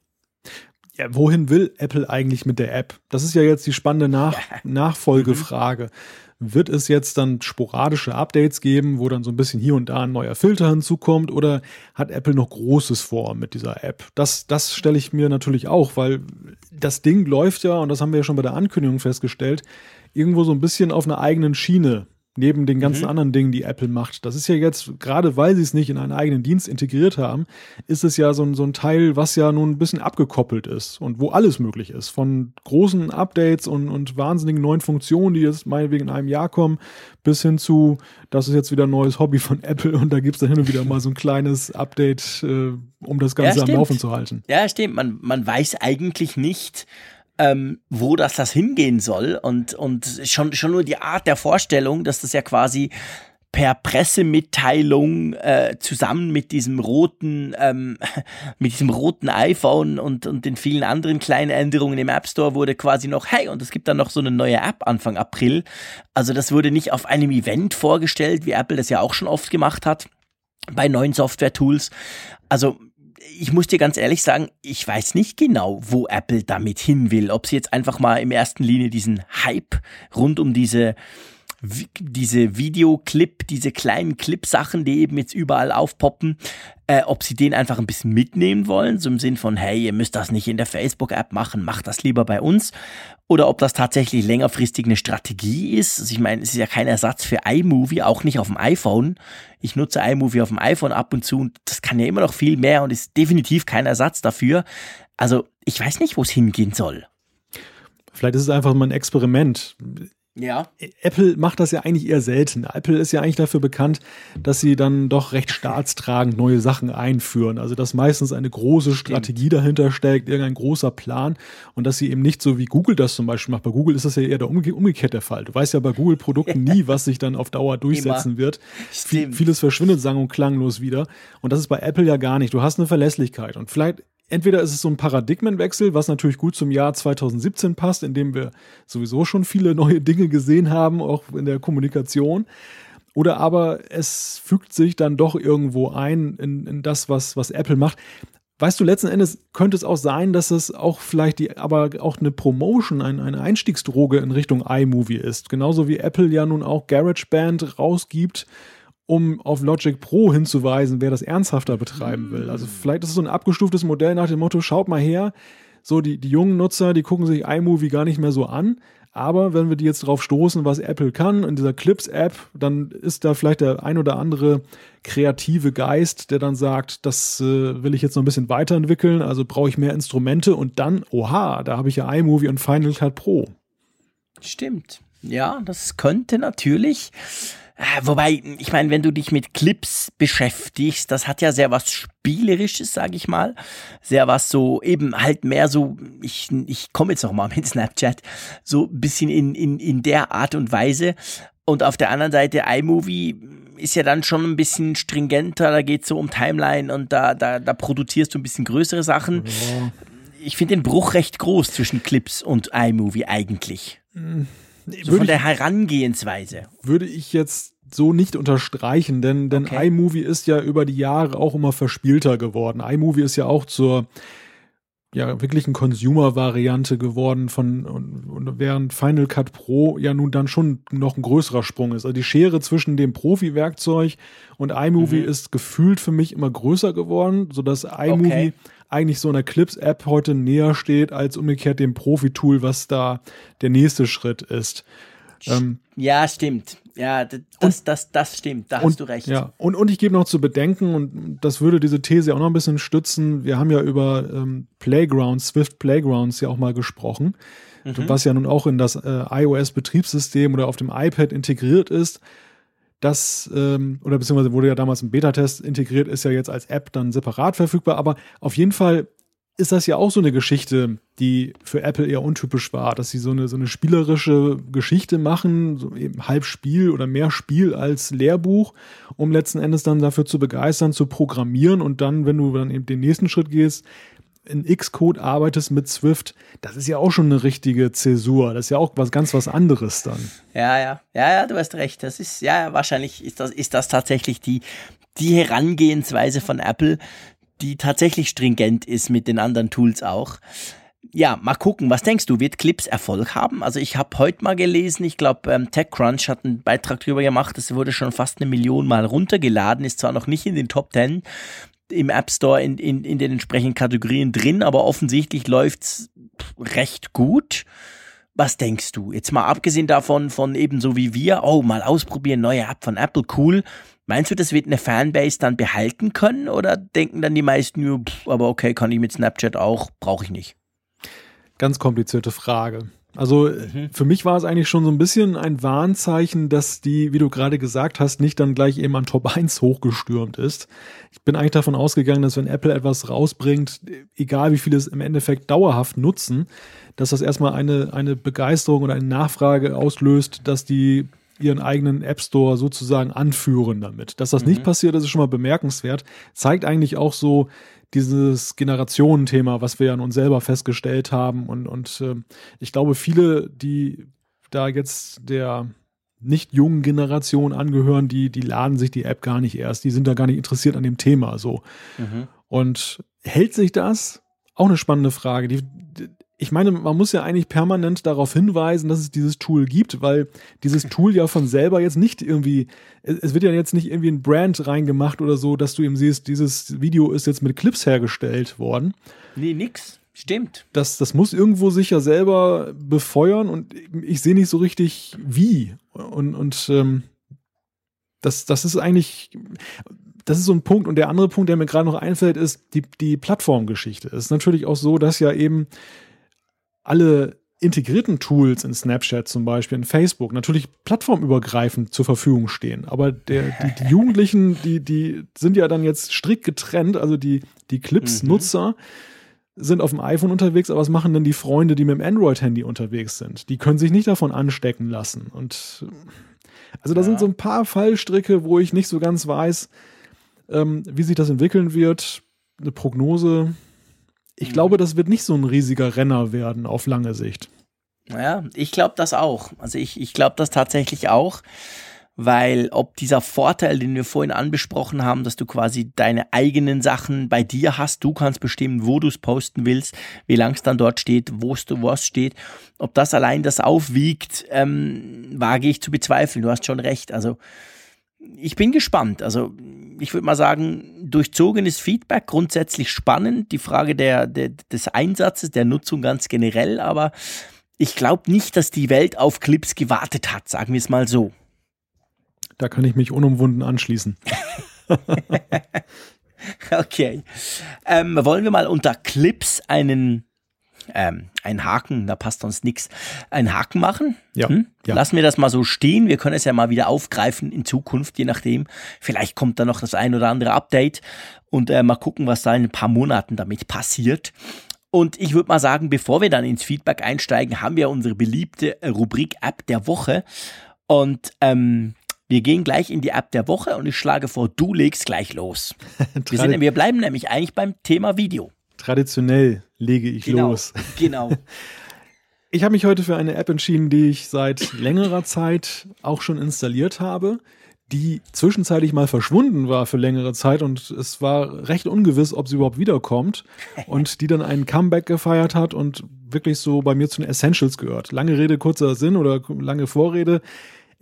Ja, wohin will Apple eigentlich mit der App? Das ist ja jetzt die spannende Nach Nachfolgefrage. Wird es jetzt dann sporadische Updates geben, wo dann so ein bisschen hier und da ein neuer Filter hinzukommt? Oder hat Apple noch Großes vor mit dieser App? Das, das stelle ich mir natürlich auch, weil das Ding läuft ja, und das haben wir ja schon bei der Ankündigung festgestellt, irgendwo so ein bisschen auf einer eigenen Schiene neben den ganzen mhm. anderen Dingen, die Apple macht. Das ist ja jetzt, gerade weil sie es nicht in einen eigenen Dienst integriert haben, ist es ja so ein, so ein Teil, was ja nun ein bisschen abgekoppelt ist und wo alles möglich ist. Von großen Updates und, und wahnsinnigen neuen Funktionen, die jetzt meinetwegen in einem Jahr kommen, bis hin zu, das ist jetzt wieder ein neues Hobby von Apple und da gibt es dann hin und wieder mal so ein kleines Update, äh, um das Ganze ja, am Laufen zu halten. Ja, stimmt. Man, man weiß eigentlich nicht, ähm, wo das das hingehen soll und, und schon, schon nur die Art der Vorstellung, dass das ja quasi per Pressemitteilung äh, zusammen mit diesem roten, ähm, mit diesem roten iPhone und, und den vielen anderen kleinen Änderungen im App Store wurde quasi noch, hey, und es gibt dann noch so eine neue App Anfang April. Also das wurde nicht auf einem Event vorgestellt, wie Apple das ja auch schon oft gemacht hat bei neuen Software-Tools. Also ich muss dir ganz ehrlich sagen, ich weiß nicht genau, wo Apple damit hin will. Ob sie jetzt einfach mal im ersten Linie diesen Hype rund um diese diese Videoclip, diese kleinen Clip-Sachen, die eben jetzt überall aufpoppen, äh, ob sie den einfach ein bisschen mitnehmen wollen, so im Sinn von, hey, ihr müsst das nicht in der Facebook-App machen, macht das lieber bei uns. Oder ob das tatsächlich längerfristig eine Strategie ist. Also ich meine, es ist ja kein Ersatz für iMovie, auch nicht auf dem iPhone. Ich nutze iMovie auf dem iPhone ab und zu und das kann ja immer noch viel mehr und ist definitiv kein Ersatz dafür. Also ich weiß nicht, wo es hingehen soll. Vielleicht ist es einfach mal ein Experiment. Ja. Apple macht das ja eigentlich eher selten. Apple ist ja eigentlich dafür bekannt, dass sie dann doch recht staatstragend neue Sachen einführen. Also dass meistens eine große Strategie dahinter steckt, irgendein großer Plan und dass sie eben nicht so wie Google das zum Beispiel macht. Bei Google ist das ja eher der umge umgekehrte Fall. Du weißt ja bei Google-Produkten nie, was sich dann auf Dauer durchsetzen wird. Vieles verschwindet sang- und klanglos wieder. Und das ist bei Apple ja gar nicht. Du hast eine Verlässlichkeit. Und vielleicht entweder ist es so ein Paradigmenwechsel, was natürlich gut zum Jahr 2017 passt, in dem wir sowieso schon viele neue Dinge gesehen haben, auch in der Kommunikation. Oder aber es fügt sich dann doch irgendwo ein in, in das, was, was Apple macht. Weißt du, letzten Endes könnte es auch sein, dass es auch vielleicht die, aber auch eine Promotion, ein, eine Einstiegsdroge in Richtung iMovie ist. Genauso wie Apple ja nun auch GarageBand rausgibt, um auf Logic Pro hinzuweisen, wer das ernsthafter betreiben will. Also vielleicht ist es so ein abgestuftes Modell nach dem Motto, schaut mal her, so die, die jungen Nutzer, die gucken sich iMovie gar nicht mehr so an. Aber wenn wir die jetzt drauf stoßen, was Apple kann in dieser Clips-App, dann ist da vielleicht der ein oder andere kreative Geist, der dann sagt, das äh, will ich jetzt noch ein bisschen weiterentwickeln, also brauche ich mehr Instrumente und dann, oha, da habe ich ja iMovie und Final Cut Pro. Stimmt. Ja, das könnte natürlich wobei, ich meine, wenn du dich mit Clips beschäftigst, das hat ja sehr was Spielerisches, sag ich mal. Sehr was so, eben halt mehr so, ich, ich komme jetzt noch mal mit Snapchat, so ein bisschen in, in, in der Art und Weise. Und auf der anderen Seite, iMovie ist ja dann schon ein bisschen stringenter, da geht es so um Timeline und da, da, da produzierst du ein bisschen größere Sachen. Ja. Ich finde den Bruch recht groß zwischen Clips und iMovie eigentlich. Mhm. So von der Herangehensweise. Würde ich jetzt so nicht unterstreichen, denn, denn okay. iMovie ist ja über die Jahre auch immer verspielter geworden. iMovie ist ja auch zur ja wirklichen Consumer-Variante geworden von und, und während Final Cut Pro ja nun dann schon noch ein größerer Sprung ist. Also die Schere zwischen dem Profi-Werkzeug und iMovie mhm. ist gefühlt für mich immer größer geworden, sodass iMovie okay. eigentlich so einer Clips-App heute näher steht als umgekehrt dem Profi-Tool, was da der nächste Schritt ist. Ähm, ja, stimmt. Ja, das, und, das, das stimmt, da und, hast du recht. Ja, und, und ich gebe noch zu bedenken, und das würde diese These auch noch ein bisschen stützen, wir haben ja über ähm, Playgrounds, Swift Playgrounds ja auch mal gesprochen. mhm. was ja nun auch in das äh, iOS-Betriebssystem oder auf dem iPad integriert ist. Das, ähm, oder beziehungsweise wurde ja damals im Beta-Test integriert, ist ja jetzt als App dann separat verfügbar, aber auf jeden Fall ist das ja auch so eine Geschichte, die für Apple eher untypisch war, dass sie so eine, so eine spielerische Geschichte machen, so eben halb Spiel oder mehr Spiel als Lehrbuch, um letzten Endes dann dafür zu begeistern, zu programmieren und dann, wenn du dann eben den nächsten Schritt gehst, in Xcode arbeitest mit Swift, das ist ja auch schon eine richtige Zäsur. Das ist ja auch was ganz was anderes dann. Ja, ja, ja, ja, du hast recht. Das ist, ja, wahrscheinlich ist das, ist das tatsächlich die, die Herangehensweise von Apple, die tatsächlich stringent ist mit den anderen Tools auch. Ja, mal gucken, was denkst du, wird Clips Erfolg haben? Also ich habe heute mal gelesen, ich glaube ähm, TechCrunch hat einen Beitrag darüber gemacht, das wurde schon fast eine Million Mal runtergeladen, ist zwar noch nicht in den Top 10 im App Store in, in, in den entsprechenden Kategorien drin, aber offensichtlich läuft's recht gut. Was denkst du? Jetzt mal abgesehen davon, von ebenso wie wir, oh, mal ausprobieren, neue App von Apple, cool. Meinst du, das wird eine Fanbase dann behalten können oder denken dann die meisten, ja, aber okay, kann ich mit Snapchat auch, brauche ich nicht? Ganz komplizierte Frage. Also mhm. für mich war es eigentlich schon so ein bisschen ein Warnzeichen, dass die, wie du gerade gesagt hast, nicht dann gleich eben an Top 1 hochgestürmt ist. Ich bin eigentlich davon ausgegangen, dass wenn Apple etwas rausbringt, egal wie viele es im Endeffekt dauerhaft nutzen, dass das erstmal eine, eine Begeisterung oder eine Nachfrage auslöst, dass die ihren eigenen App Store sozusagen anführen damit. Dass das mhm. nicht passiert, das ist schon mal bemerkenswert. Zeigt eigentlich auch so dieses Generationenthema, was wir ja an uns selber festgestellt haben. Und, und äh, ich glaube, viele, die da jetzt der nicht jungen Generation angehören, die, die laden sich die App gar nicht erst. Die sind da gar nicht interessiert an dem Thema so. Mhm. Und hält sich das? Auch eine spannende Frage. Die, ich meine, man muss ja eigentlich permanent darauf hinweisen, dass es dieses Tool gibt, weil dieses Tool ja von selber jetzt nicht irgendwie, es wird ja jetzt nicht irgendwie ein Brand reingemacht oder so, dass du eben siehst, dieses Video ist jetzt mit Clips hergestellt worden. Nee, nix. Stimmt. Das, das muss irgendwo sich ja selber befeuern und ich sehe nicht so richtig wie. Und, und ähm, das, das ist eigentlich, das ist so ein Punkt. Und der andere Punkt, der mir gerade noch einfällt, ist die, die Plattformgeschichte. Es ist natürlich auch so, dass ja eben alle integrierten Tools in Snapchat zum Beispiel, in Facebook, natürlich plattformübergreifend zur Verfügung stehen. Aber der, die, die, Jugendlichen, die, die sind ja dann jetzt strikt getrennt, also die, die Clips-Nutzer mhm. sind auf dem iPhone unterwegs, aber was machen denn die Freunde, die mit dem Android-Handy unterwegs sind? Die können sich nicht davon anstecken lassen. Und also da ja. sind so ein paar Fallstricke, wo ich nicht so ganz weiß, ähm, wie sich das entwickeln wird. Eine Prognose ich mhm. glaube, das wird nicht so ein riesiger Renner werden auf lange Sicht. Ja, ich glaube das auch. Also ich, ich glaube das tatsächlich auch, weil ob dieser Vorteil, den wir vorhin anbesprochen haben, dass du quasi deine eigenen Sachen bei dir hast, du kannst bestimmen, wo du es posten willst, wie lang es dann dort steht, wo es was steht, ob das allein das aufwiegt, ähm, wage ich zu bezweifeln. Du hast schon recht. Also ich bin gespannt. Also ich würde mal sagen, durchzogenes Feedback, grundsätzlich spannend. Die Frage der, der, des Einsatzes, der Nutzung ganz generell, aber ich glaube nicht, dass die Welt auf Clips gewartet hat, sagen wir es mal so. Da kann ich mich unumwunden anschließen. okay. Ähm, wollen wir mal unter Clips einen ähm, einen Haken, da passt uns nichts, einen Haken machen. Ja, hm? ja. Lassen wir das mal so stehen. Wir können es ja mal wieder aufgreifen in Zukunft, je nachdem. Vielleicht kommt da noch das ein oder andere Update und äh, mal gucken, was da in ein paar Monaten damit passiert. Und ich würde mal sagen, bevor wir dann ins Feedback einsteigen, haben wir unsere beliebte Rubrik App der Woche. Und ähm, wir gehen gleich in die App der Woche und ich schlage vor, du legst gleich los. wir, sind, wir bleiben nämlich eigentlich beim Thema Video. Traditionell lege ich genau, los. Genau. Ich habe mich heute für eine App entschieden, die ich seit längerer Zeit auch schon installiert habe, die zwischenzeitlich mal verschwunden war für längere Zeit und es war recht ungewiss, ob sie überhaupt wiederkommt und die dann einen Comeback gefeiert hat und wirklich so bei mir zu den Essentials gehört. Lange Rede, kurzer Sinn oder lange Vorrede.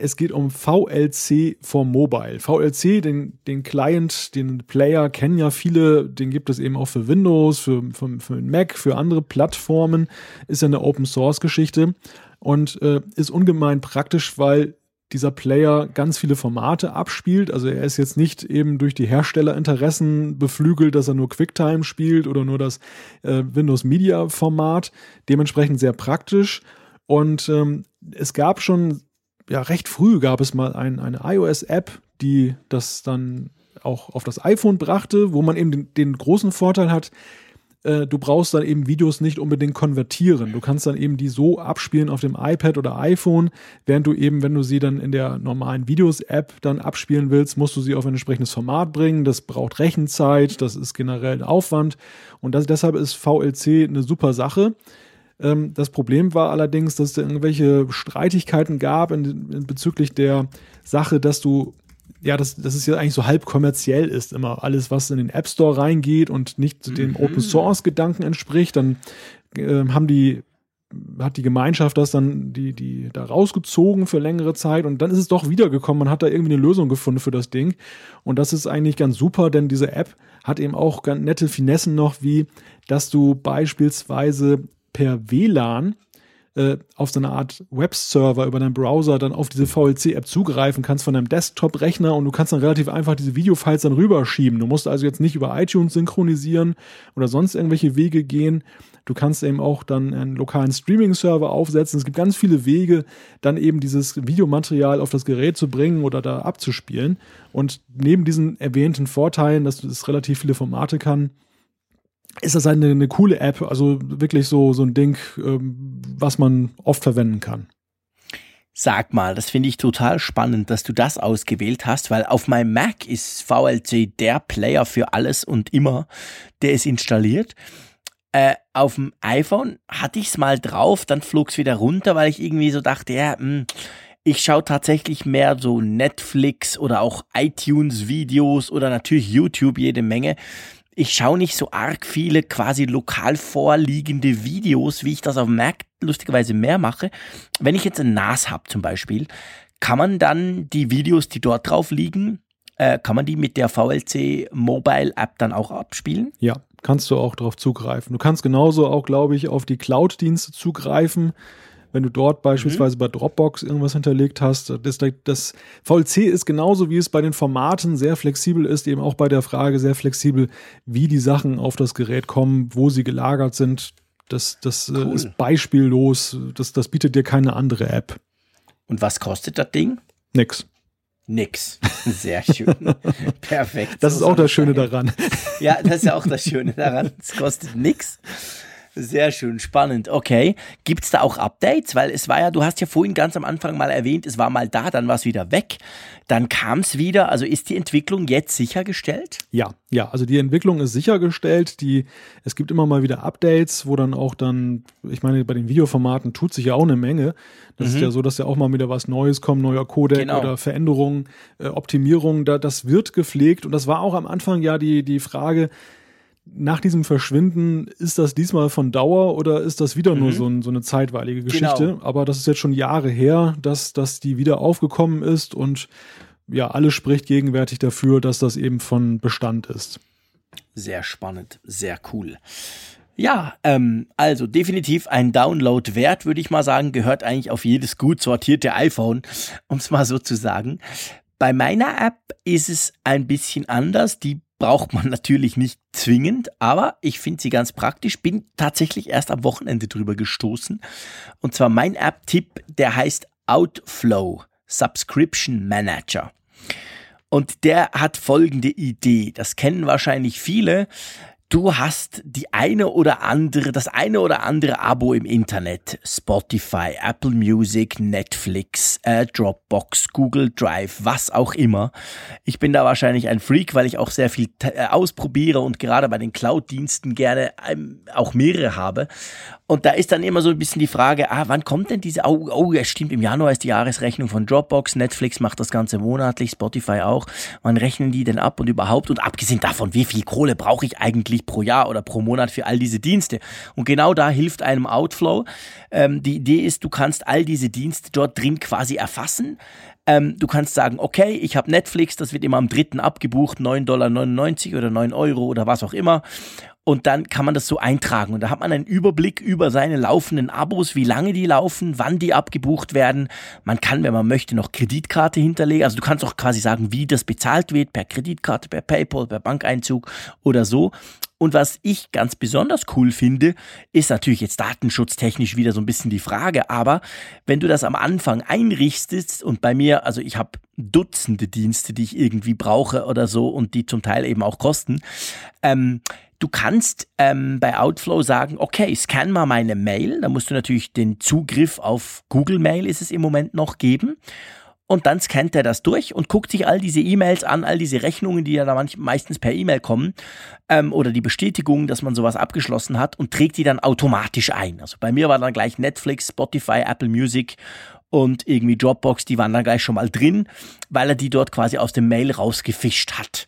Es geht um VLC for Mobile. VLC, den, den Client, den Player kennen ja viele, den gibt es eben auch für Windows, für, für, für Mac, für andere Plattformen. Ist ja eine Open Source Geschichte und äh, ist ungemein praktisch, weil dieser Player ganz viele Formate abspielt. Also er ist jetzt nicht eben durch die Herstellerinteressen beflügelt, dass er nur QuickTime spielt oder nur das äh, Windows Media Format. Dementsprechend sehr praktisch. Und ähm, es gab schon, ja, recht früh gab es mal ein, eine iOS-App, die das dann auch auf das iPhone brachte, wo man eben den, den großen Vorteil hat, äh, du brauchst dann eben Videos nicht unbedingt konvertieren. Du kannst dann eben die so abspielen auf dem iPad oder iPhone, während du eben, wenn du sie dann in der normalen Videos-App dann abspielen willst, musst du sie auf ein entsprechendes Format bringen. Das braucht Rechenzeit, das ist generell ein Aufwand und das, deshalb ist VLC eine super Sache. Ähm, das Problem war allerdings, dass es irgendwelche Streitigkeiten gab in, in bezüglich der Sache, dass du ja, dass, dass es ja eigentlich so halb kommerziell ist, immer alles, was in den App Store reingeht und nicht dem mhm. Open Source Gedanken entspricht, dann äh, haben die hat die Gemeinschaft das dann die die da rausgezogen für längere Zeit und dann ist es doch wiedergekommen. Man hat da irgendwie eine Lösung gefunden für das Ding und das ist eigentlich ganz super, denn diese App hat eben auch ganz nette Finessen noch, wie dass du beispielsweise per WLAN äh, auf so eine Art Webserver über deinen Browser dann auf diese VLC-App zugreifen kannst von deinem Desktop-Rechner und du kannst dann relativ einfach diese Videofiles dann rüberschieben. Du musst also jetzt nicht über iTunes synchronisieren oder sonst irgendwelche Wege gehen. Du kannst eben auch dann einen lokalen Streaming-Server aufsetzen. Es gibt ganz viele Wege, dann eben dieses Videomaterial auf das Gerät zu bringen oder da abzuspielen. Und neben diesen erwähnten Vorteilen, dass es relativ viele Formate kann, ist das eine, eine coole App, also wirklich so, so ein Ding, ähm, was man oft verwenden kann. Sag mal, das finde ich total spannend, dass du das ausgewählt hast, weil auf meinem Mac ist VLC der Player für alles und immer. Der ist installiert. Äh, auf dem iPhone hatte ich es mal drauf, dann flog es wieder runter, weil ich irgendwie so dachte, ja, mh, hm, ich schaue tatsächlich mehr so Netflix oder auch iTunes-Videos oder natürlich YouTube jede Menge ich schaue nicht so arg viele quasi lokal vorliegende Videos, wie ich das auf dem Mac lustigerweise mehr mache. Wenn ich jetzt ein NAS habe zum Beispiel, kann man dann die Videos, die dort drauf liegen, äh, kann man die mit der VLC Mobile App dann auch abspielen? Ja, kannst du auch darauf zugreifen. Du kannst genauso auch, glaube ich, auf die Cloud-Dienste zugreifen wenn du dort beispielsweise mhm. bei Dropbox irgendwas hinterlegt hast. Das, das VLC ist genauso wie es bei den Formaten sehr flexibel ist, eben auch bei der Frage sehr flexibel, wie die Sachen auf das Gerät kommen, wo sie gelagert sind. Das, das äh, cool. ist beispiellos. Das, das bietet dir keine andere App. Und was kostet das Ding? Nix. Nix. Sehr schön. Perfekt. Das so ist auch das Schöne sein. daran. Ja, das ist ja auch das Schöne daran. Es kostet nix. Sehr schön, spannend. Okay. Gibt es da auch Updates? Weil es war ja, du hast ja vorhin ganz am Anfang mal erwähnt, es war mal da, dann war es wieder weg. Dann kam es wieder. Also ist die Entwicklung jetzt sichergestellt? Ja, ja. Also die Entwicklung ist sichergestellt. Die, es gibt immer mal wieder Updates, wo dann auch dann, ich meine, bei den Videoformaten tut sich ja auch eine Menge. Das mhm. ist ja so, dass ja auch mal wieder was Neues kommt, neuer Codec genau. oder Veränderungen, äh, Optimierungen. Da, das wird gepflegt. Und das war auch am Anfang ja die, die Frage, nach diesem Verschwinden, ist das diesmal von Dauer oder ist das wieder mhm. nur so, ein, so, eine zeitweilige Geschichte? Genau. Aber das ist jetzt schon Jahre her, dass, dass die wieder aufgekommen ist und ja, alles spricht gegenwärtig dafür, dass das eben von Bestand ist. Sehr spannend, sehr cool. Ja, ähm, also definitiv ein Download wert, würde ich mal sagen, gehört eigentlich auf jedes gut sortierte iPhone, um es mal so zu sagen. Bei meiner App ist es ein bisschen anders. Die braucht man natürlich nicht zwingend, aber ich finde sie ganz praktisch. Bin tatsächlich erst am Wochenende drüber gestoßen. Und zwar mein App-Tipp, der heißt Outflow Subscription Manager. Und der hat folgende Idee. Das kennen wahrscheinlich viele du hast die eine oder andere, das eine oder andere Abo im Internet. Spotify, Apple Music, Netflix, äh, Dropbox, Google Drive, was auch immer. Ich bin da wahrscheinlich ein Freak, weil ich auch sehr viel äh, ausprobiere und gerade bei den Cloud-Diensten gerne ähm, auch mehrere habe. Und da ist dann immer so ein bisschen die Frage, ah, wann kommt denn diese, oh, oh, es stimmt, im Januar ist die Jahresrechnung von Dropbox, Netflix macht das Ganze monatlich, Spotify auch. Wann rechnen die denn ab und überhaupt? Und abgesehen davon, wie viel Kohle brauche ich eigentlich pro Jahr oder pro Monat für all diese Dienste? Und genau da hilft einem Outflow. Ähm, die Idee ist, du kannst all diese Dienste dort drin quasi erfassen. Ähm, du kannst sagen, okay, ich habe Netflix, das wird immer am dritten abgebucht, 9,99 Dollar oder 9 Euro oder was auch immer. und dann kann man das so eintragen und da hat man einen Überblick über seine laufenden Abos, wie lange die laufen, wann die abgebucht werden. Man kann, wenn man möchte, noch Kreditkarte hinterlegen. Also du kannst auch quasi sagen, wie das bezahlt wird, per Kreditkarte, per PayPal, per Bankeinzug oder so. Und was ich ganz besonders cool finde, ist natürlich jetzt datenschutztechnisch wieder so ein bisschen die Frage, aber wenn du das am Anfang einrichtest und bei mir, also ich habe Dutzende Dienste, die ich irgendwie brauche oder so und die zum Teil eben auch kosten, ähm, Du kannst ähm, bei Outflow sagen, okay, scan mal meine Mail. Da musst du natürlich den Zugriff auf Google Mail ist es im Moment noch geben. Und dann scannt er das durch und guckt sich all diese E-Mails an, all diese Rechnungen, die ja da manch, meistens per E-Mail kommen, ähm, oder die Bestätigung, dass man sowas abgeschlossen hat und trägt die dann automatisch ein. Also bei mir war dann gleich Netflix, Spotify, Apple Music und irgendwie Dropbox, die waren dann gleich schon mal drin, weil er die dort quasi aus dem Mail rausgefischt hat.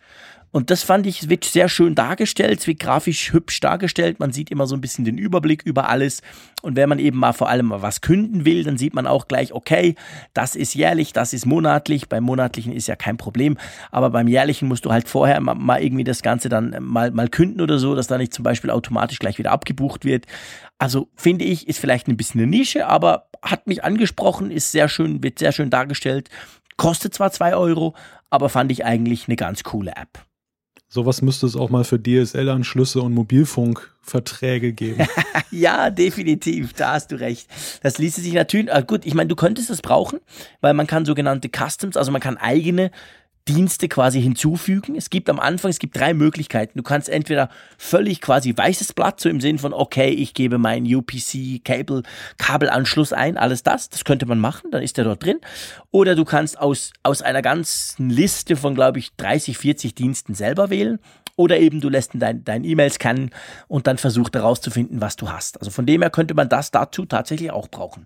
Und das fand ich, wird sehr schön dargestellt, es wird grafisch hübsch dargestellt. Man sieht immer so ein bisschen den Überblick über alles. Und wenn man eben mal vor allem mal was künden will, dann sieht man auch gleich, okay, das ist jährlich, das ist monatlich. Beim monatlichen ist ja kein Problem. Aber beim jährlichen musst du halt vorher mal, irgendwie das Ganze dann mal, mal künden oder so, dass da nicht zum Beispiel automatisch gleich wieder abgebucht wird. Also finde ich, ist vielleicht ein bisschen eine Nische, aber hat mich angesprochen, ist sehr schön, wird sehr schön dargestellt. Kostet zwar zwei Euro, aber fand ich eigentlich eine ganz coole App. Sowas müsste es auch mal für DSL-Anschlüsse und Mobilfunkverträge geben. ja, definitiv, da hast du recht. Das ließe sich natürlich, ah, gut, ich meine, du könntest es brauchen, weil man kann sogenannte Customs, also man kann eigene Dienste quasi hinzufügen. Es gibt am Anfang, es gibt drei Möglichkeiten. Du kannst entweder völlig quasi weißes Blatt, so im Sinn von, okay, ich gebe meinen UPC Cable, Kabelanschluss ein, alles das, das könnte man machen, dann ist der dort drin. Oder du kannst aus, aus einer ganzen Liste von, glaube ich, 30, 40 Diensten selber wählen. Oder eben du lässt dein, dein E-Mail scannen und dann versucht herauszufinden, was du hast. Also von dem her könnte man das dazu tatsächlich auch brauchen.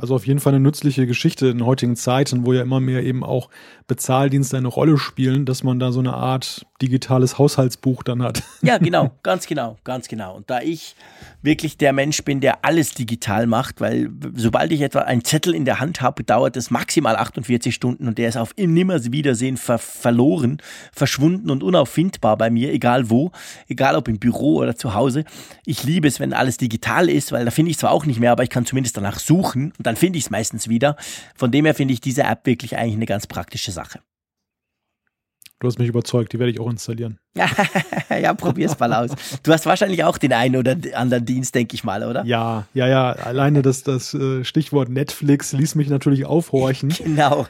Also auf jeden Fall eine nützliche Geschichte in heutigen Zeiten, wo ja immer mehr eben auch Bezahldienste eine Rolle spielen, dass man da so eine Art digitales Haushaltsbuch dann hat. Ja, genau, ganz genau, ganz genau. Und da ich wirklich der Mensch bin, der alles digital macht, weil sobald ich etwa einen Zettel in der Hand habe, dauert es maximal 48 Stunden und der ist auf Nimmerwiedersehen ver verloren, verschwunden und unauffindbar bei mir, egal wo, egal ob im Büro oder zu Hause. Ich liebe es, wenn alles digital ist, weil da finde ich zwar auch nicht mehr, aber ich kann zumindest danach suchen und dann finde ich es meistens wieder. Von dem her finde ich diese App wirklich eigentlich eine ganz praktische Sache. Du hast mich überzeugt, die werde ich auch installieren. ja, probier's mal aus. Du hast wahrscheinlich auch den einen oder anderen Dienst, denke ich mal, oder? Ja, ja, ja. Alleine das, das äh, Stichwort Netflix ließ mich natürlich aufhorchen. Genau.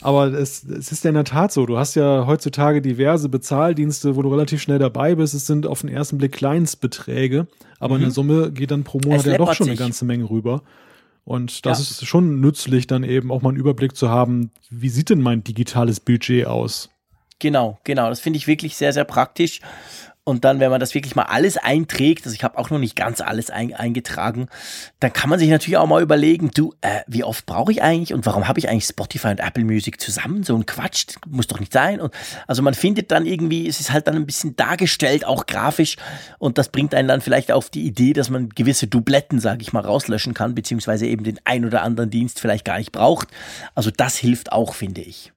Aber es, es ist ja in der Tat so. Du hast ja heutzutage diverse Bezahldienste, wo du relativ schnell dabei bist. Es sind auf den ersten Blick Kleinstbeträge, aber mhm. in der mhm. Summe geht dann pro Monat ja doch schon sich. eine ganze Menge rüber. Und das ja. ist schon nützlich, dann eben auch mal einen Überblick zu haben, wie sieht denn mein digitales Budget aus? Genau, genau. Das finde ich wirklich sehr, sehr praktisch. Und dann, wenn man das wirklich mal alles einträgt, also ich habe auch noch nicht ganz alles ein, eingetragen, dann kann man sich natürlich auch mal überlegen, du, äh, wie oft brauche ich eigentlich und warum habe ich eigentlich Spotify und Apple Music zusammen? So ein Quatsch, muss doch nicht sein. Und also man findet dann irgendwie, es ist halt dann ein bisschen dargestellt, auch grafisch, und das bringt einen dann vielleicht auf die Idee, dass man gewisse Dubletten, sage ich mal, rauslöschen kann, beziehungsweise eben den ein oder anderen Dienst vielleicht gar nicht braucht. Also das hilft auch, finde ich.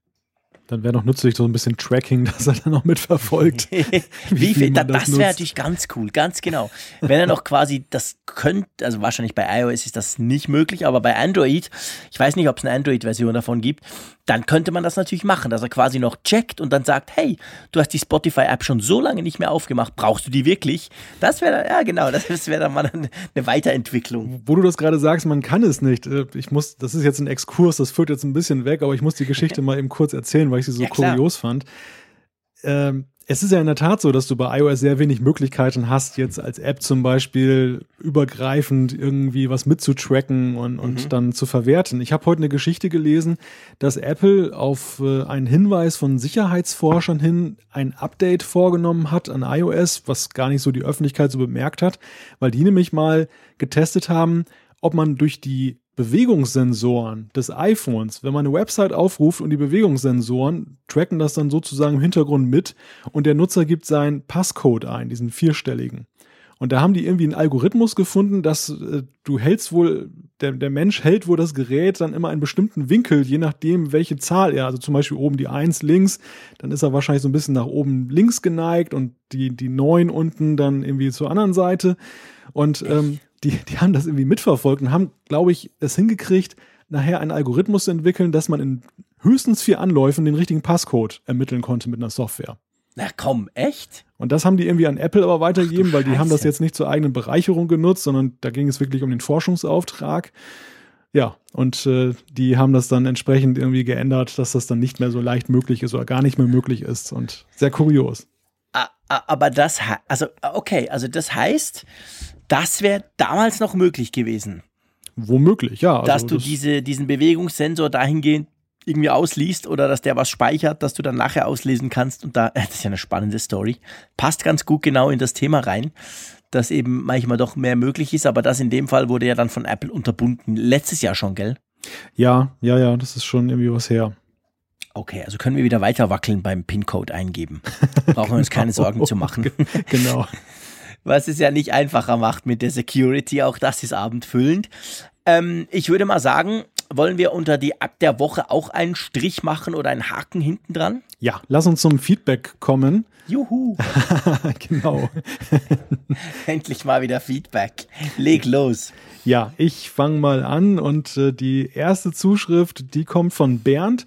Dann wäre noch nützlich so ein bisschen Tracking, dass er dann noch mitverfolgt. wie, wie viel, das, das wäre natürlich ganz cool, ganz genau. Wenn er noch quasi das könnte, also wahrscheinlich bei iOS ist das nicht möglich, aber bei Android, ich weiß nicht, ob es eine Android-Version davon gibt, dann könnte man das natürlich machen, dass er quasi noch checkt und dann sagt, hey, du hast die Spotify-App schon so lange nicht mehr aufgemacht, brauchst du die wirklich? Das wäre, ja genau, das wäre dann mal eine, eine Weiterentwicklung. Wo du das gerade sagst, man kann es nicht. Äh, ich muss, das ist jetzt ein Exkurs, das führt jetzt ein bisschen weg, aber ich muss die Geschichte mal eben kurz erzählen, weil ich sie so ja, kurios fand. Ähm, es ist ja in der Tat so, dass du bei iOS sehr wenig Möglichkeiten hast, jetzt als App zum Beispiel übergreifend irgendwie was mitzutracken und, und mhm. dann zu verwerten. Ich habe heute eine Geschichte gelesen, dass Apple auf äh, einen Hinweis von Sicherheitsforschern hin ein Update vorgenommen hat an iOS, was gar nicht so die Öffentlichkeit so bemerkt hat, weil die nämlich mal getestet haben, ob man durch die Bewegungssensoren des iPhones, wenn man eine Website aufruft und die Bewegungssensoren tracken das dann sozusagen im Hintergrund mit und der Nutzer gibt seinen Passcode ein, diesen vierstelligen. Und da haben die irgendwie einen Algorithmus gefunden, dass äh, du hältst wohl, der, der Mensch hält wohl das Gerät dann immer einen bestimmten Winkel, je nachdem, welche Zahl er, also zum Beispiel oben die Eins links, dann ist er wahrscheinlich so ein bisschen nach oben links geneigt und die, die Neun unten dann irgendwie zur anderen Seite. Und ähm, die, die haben das irgendwie mitverfolgt und haben, glaube ich, es hingekriegt, nachher einen Algorithmus zu entwickeln, dass man in höchstens vier Anläufen den richtigen Passcode ermitteln konnte mit einer Software. Na komm, echt? Und das haben die irgendwie an Apple aber weitergegeben, Ach, weil die haben das Scheiße. jetzt nicht zur eigenen Bereicherung genutzt, sondern da ging es wirklich um den Forschungsauftrag. Ja, und äh, die haben das dann entsprechend irgendwie geändert, dass das dann nicht mehr so leicht möglich ist oder gar nicht mehr möglich ist. Und sehr kurios. Aber das, also okay, also das heißt, das wäre damals noch möglich gewesen, Womöglich, ja. Also dass du das- diese, diesen Bewegungssensor dahingehend irgendwie ausliest oder dass der was speichert, dass du dann nachher auslesen kannst. Und da, das ist ja eine spannende Story. Passt ganz gut genau in das Thema rein, dass eben manchmal doch mehr möglich ist, aber das in dem Fall wurde ja dann von Apple unterbunden. Letztes Jahr schon, gell? Ja, ja, ja, das ist schon irgendwie was her. Okay, also können wir wieder weiter wackeln beim PIN-Code eingeben. Brauchen wir uns keine Sorgen zu machen. genau. was es ja nicht einfacher macht mit der Security. Auch das ist abendfüllend. Ähm, ich würde mal sagen, wollen wir unter die App der Woche auch einen Strich machen oder einen Haken hinten dran? Ja, lass uns zum Feedback kommen. Juhu, genau. endlich mal wieder Feedback. Leg los. Ja, ich fange mal an und äh, die erste Zuschrift, die kommt von Bernd.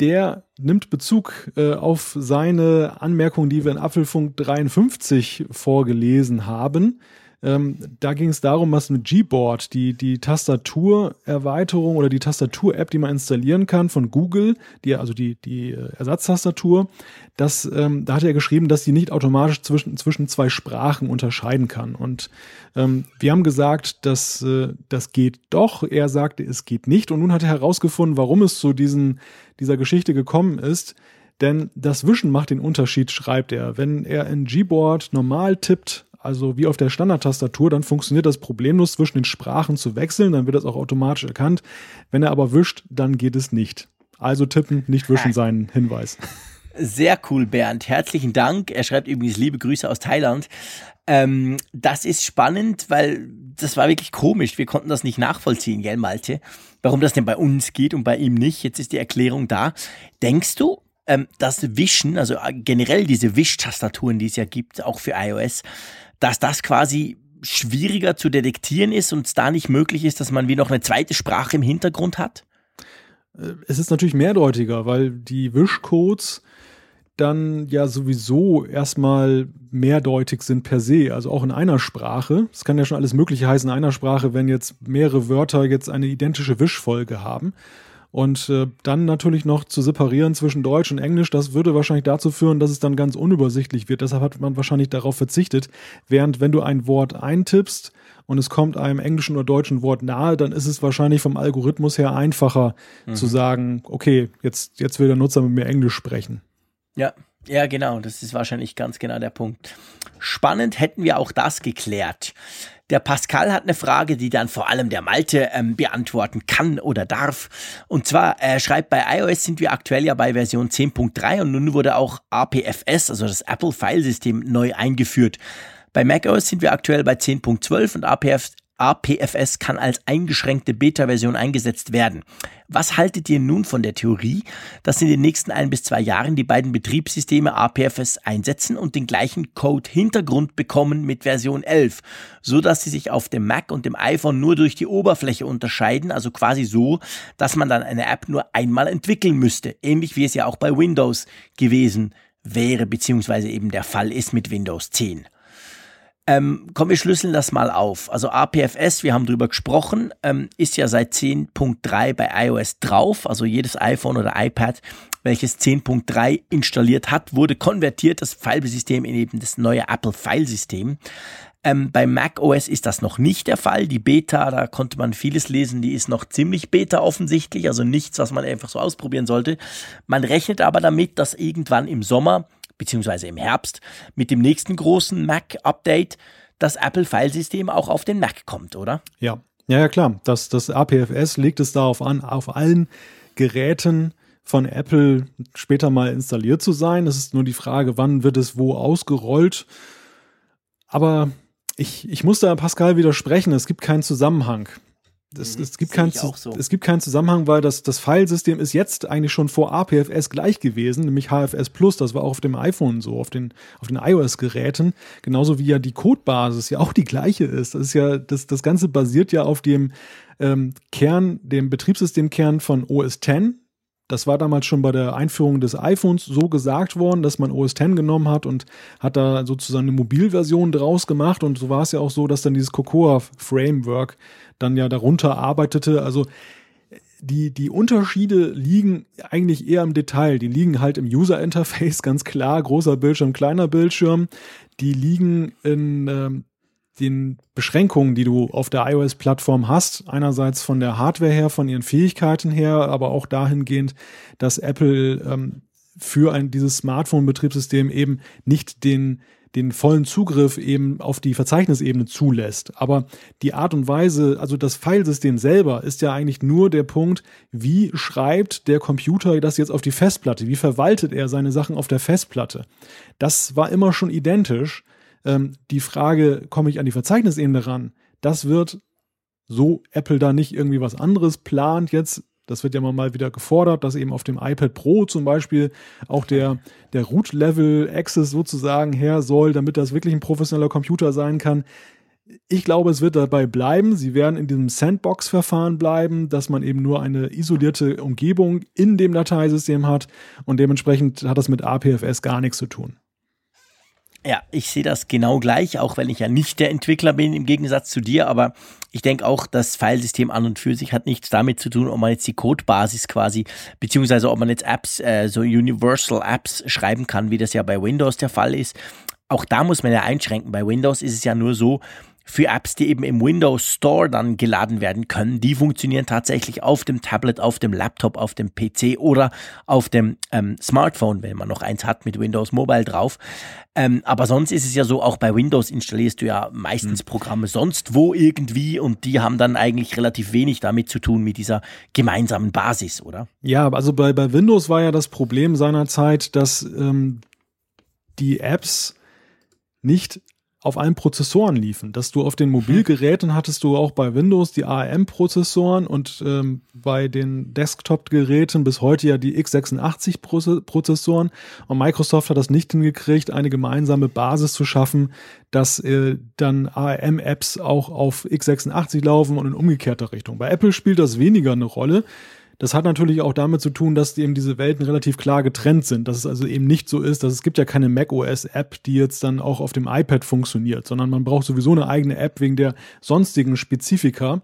Der nimmt Bezug äh, auf seine Anmerkung, die wir in Apfelfunk 53 vorgelesen haben. Ähm, da ging es darum, was mit Gboard, die, die Tastaturerweiterung oder die Tastatur-App, die man installieren kann von Google, die, also die, die äh, Ersatztastatur, das, ähm, da hat er geschrieben, dass die nicht automatisch zwischen, zwischen zwei Sprachen unterscheiden kann. Und ähm, wir haben gesagt, dass äh, das geht doch. Er sagte, es geht nicht. Und nun hat er herausgefunden, warum es zu diesen, dieser Geschichte gekommen ist. Denn das Wischen macht den Unterschied, schreibt er. Wenn er in Gboard normal tippt, also wie auf der Standardtastatur, dann funktioniert das problemlos zwischen den Sprachen zu wechseln, dann wird das auch automatisch erkannt. Wenn er aber wischt, dann geht es nicht. Also tippen, nicht wischen, sein Hinweis. Sehr cool, Bernd. Herzlichen Dank. Er schreibt übrigens liebe Grüße aus Thailand. Ähm, das ist spannend, weil das war wirklich komisch. Wir konnten das nicht nachvollziehen, gell, Malte? Warum das denn bei uns geht und bei ihm nicht. Jetzt ist die Erklärung da. Denkst du, ähm, das Wischen, also generell diese Wischtastaturen, die es ja gibt, auch für iOS, dass das quasi schwieriger zu detektieren ist und es da nicht möglich ist, dass man wie noch eine zweite Sprache im Hintergrund hat? Es ist natürlich mehrdeutiger, weil die Wischcodes dann ja sowieso erstmal mehrdeutig sind per se, also auch in einer Sprache. Es kann ja schon alles Mögliche heißen in einer Sprache, wenn jetzt mehrere Wörter jetzt eine identische Wischfolge haben. Und äh, dann natürlich noch zu separieren zwischen Deutsch und Englisch, das würde wahrscheinlich dazu führen, dass es dann ganz unübersichtlich wird. Deshalb hat man wahrscheinlich darauf verzichtet. Während wenn du ein Wort eintippst und es kommt einem englischen oder deutschen Wort nahe, dann ist es wahrscheinlich vom Algorithmus her einfacher zu sagen, okay, jetzt, jetzt will der Nutzer mit mir Englisch sprechen. Ja, ja, genau. Das ist wahrscheinlich ganz genau der Punkt. Spannend hätten wir auch das geklärt. Der Pascal hat eine Frage, die dann vor allem der Malte ähm, beantworten kann oder darf. Und zwar, er schreibt, bei iOS sind wir aktuell ja bei Version 10.3 und nun wurde auch APFS, also das Apple File System, neu eingeführt. Bei macOS sind wir aktuell bei 10.12 und APF, APFS kann als eingeschränkte Beta-Version eingesetzt werden. Was haltet ihr nun von der Theorie, dass in den nächsten ein bis zwei Jahren die beiden Betriebssysteme APFS einsetzen und den gleichen Code-Hintergrund bekommen mit Version 11, so dass sie sich auf dem Mac und dem iPhone nur durch die Oberfläche unterscheiden, also quasi so, dass man dann eine App nur einmal entwickeln müsste, ähnlich wie es ja auch bei Windows gewesen wäre, beziehungsweise eben der Fall ist mit Windows 10. Ähm, komm, wir schlüsseln das mal auf. Also APFS, wir haben drüber gesprochen, ähm, ist ja seit 10.3 bei iOS drauf. Also jedes iPhone oder iPad, welches 10.3 installiert hat, wurde konvertiert, das Filesystem in eben das neue Apple Filesystem. Ähm, bei macOS ist das noch nicht der Fall. Die Beta, da konnte man vieles lesen, die ist noch ziemlich Beta offensichtlich, also nichts, was man einfach so ausprobieren sollte. Man rechnet aber damit, dass irgendwann im Sommer beziehungsweise im Herbst mit dem nächsten großen Mac-Update das Apple-Filesystem auch auf den Mac kommt, oder? Ja, ja, ja klar. Das, das APFS legt es darauf an, auf allen Geräten von Apple später mal installiert zu sein. Es ist nur die Frage, wann wird es wo ausgerollt. aber ich, ich muss da Pascal widersprechen, es gibt keinen Zusammenhang. Es, mhm, es, gibt keinen, so. es gibt keinen Zusammenhang, weil das, das Filesystem ist jetzt eigentlich schon vor APFS gleich gewesen, nämlich HFS Plus. Das war auch auf dem iPhone so, auf den, auf den iOS-Geräten. Genauso wie ja die Codebasis ja auch die gleiche ist. Das ist ja, das, das Ganze basiert ja auf dem ähm, Kern, dem Betriebssystemkern von OS X. Das war damals schon bei der Einführung des iPhones so gesagt worden, dass man OS X genommen hat und hat da sozusagen eine Mobilversion draus gemacht. Und so war es ja auch so, dass dann dieses Cocoa Framework dann ja darunter arbeitete. Also die, die Unterschiede liegen eigentlich eher im Detail. Die liegen halt im User Interface, ganz klar, großer Bildschirm, kleiner Bildschirm. Die liegen in ähm, den Beschränkungen, die du auf der iOS-Plattform hast. Einerseits von der Hardware her, von ihren Fähigkeiten her, aber auch dahingehend, dass Apple ähm, für ein, dieses Smartphone-Betriebssystem eben nicht den den vollen Zugriff eben auf die Verzeichnisebene zulässt. Aber die Art und Weise, also das Filesystem selber ist ja eigentlich nur der Punkt, wie schreibt der Computer das jetzt auf die Festplatte? Wie verwaltet er seine Sachen auf der Festplatte? Das war immer schon identisch. Ähm, die Frage, komme ich an die Verzeichnisebene ran? Das wird so Apple da nicht irgendwie was anderes plant jetzt das wird ja mal wieder gefordert, dass eben auf dem iPad Pro zum Beispiel auch der, der Root-Level-Access sozusagen her soll, damit das wirklich ein professioneller Computer sein kann. Ich glaube, es wird dabei bleiben. Sie werden in diesem Sandbox-Verfahren bleiben, dass man eben nur eine isolierte Umgebung in dem Dateisystem hat und dementsprechend hat das mit APFS gar nichts zu tun. Ja, ich sehe das genau gleich, auch wenn ich ja nicht der Entwickler bin im Gegensatz zu dir, aber ich denke auch, das Filesystem an und für sich hat nichts damit zu tun, ob man jetzt die Codebasis quasi, beziehungsweise ob man jetzt Apps, äh, so Universal Apps schreiben kann, wie das ja bei Windows der Fall ist. Auch da muss man ja einschränken. Bei Windows ist es ja nur so, für Apps, die eben im Windows Store dann geladen werden können. Die funktionieren tatsächlich auf dem Tablet, auf dem Laptop, auf dem PC oder auf dem ähm, Smartphone, wenn man noch eins hat mit Windows Mobile drauf. Ähm, aber sonst ist es ja so, auch bei Windows installierst du ja meistens mhm. Programme sonst wo irgendwie und die haben dann eigentlich relativ wenig damit zu tun mit dieser gemeinsamen Basis, oder? Ja, also bei, bei Windows war ja das Problem seinerzeit, dass ähm, die Apps nicht auf allen Prozessoren liefen. Dass du auf den Mobilgeräten hattest du auch bei Windows die ARM-Prozessoren und ähm, bei den Desktop-Geräten bis heute ja die x86-Prozessoren. Und Microsoft hat das nicht hingekriegt, eine gemeinsame Basis zu schaffen, dass äh, dann ARM-Apps auch auf x86 laufen und in umgekehrter Richtung. Bei Apple spielt das weniger eine Rolle. Das hat natürlich auch damit zu tun, dass eben diese Welten relativ klar getrennt sind. Dass es also eben nicht so ist, dass es gibt ja keine macOS-App, die jetzt dann auch auf dem iPad funktioniert, sondern man braucht sowieso eine eigene App wegen der sonstigen Spezifika.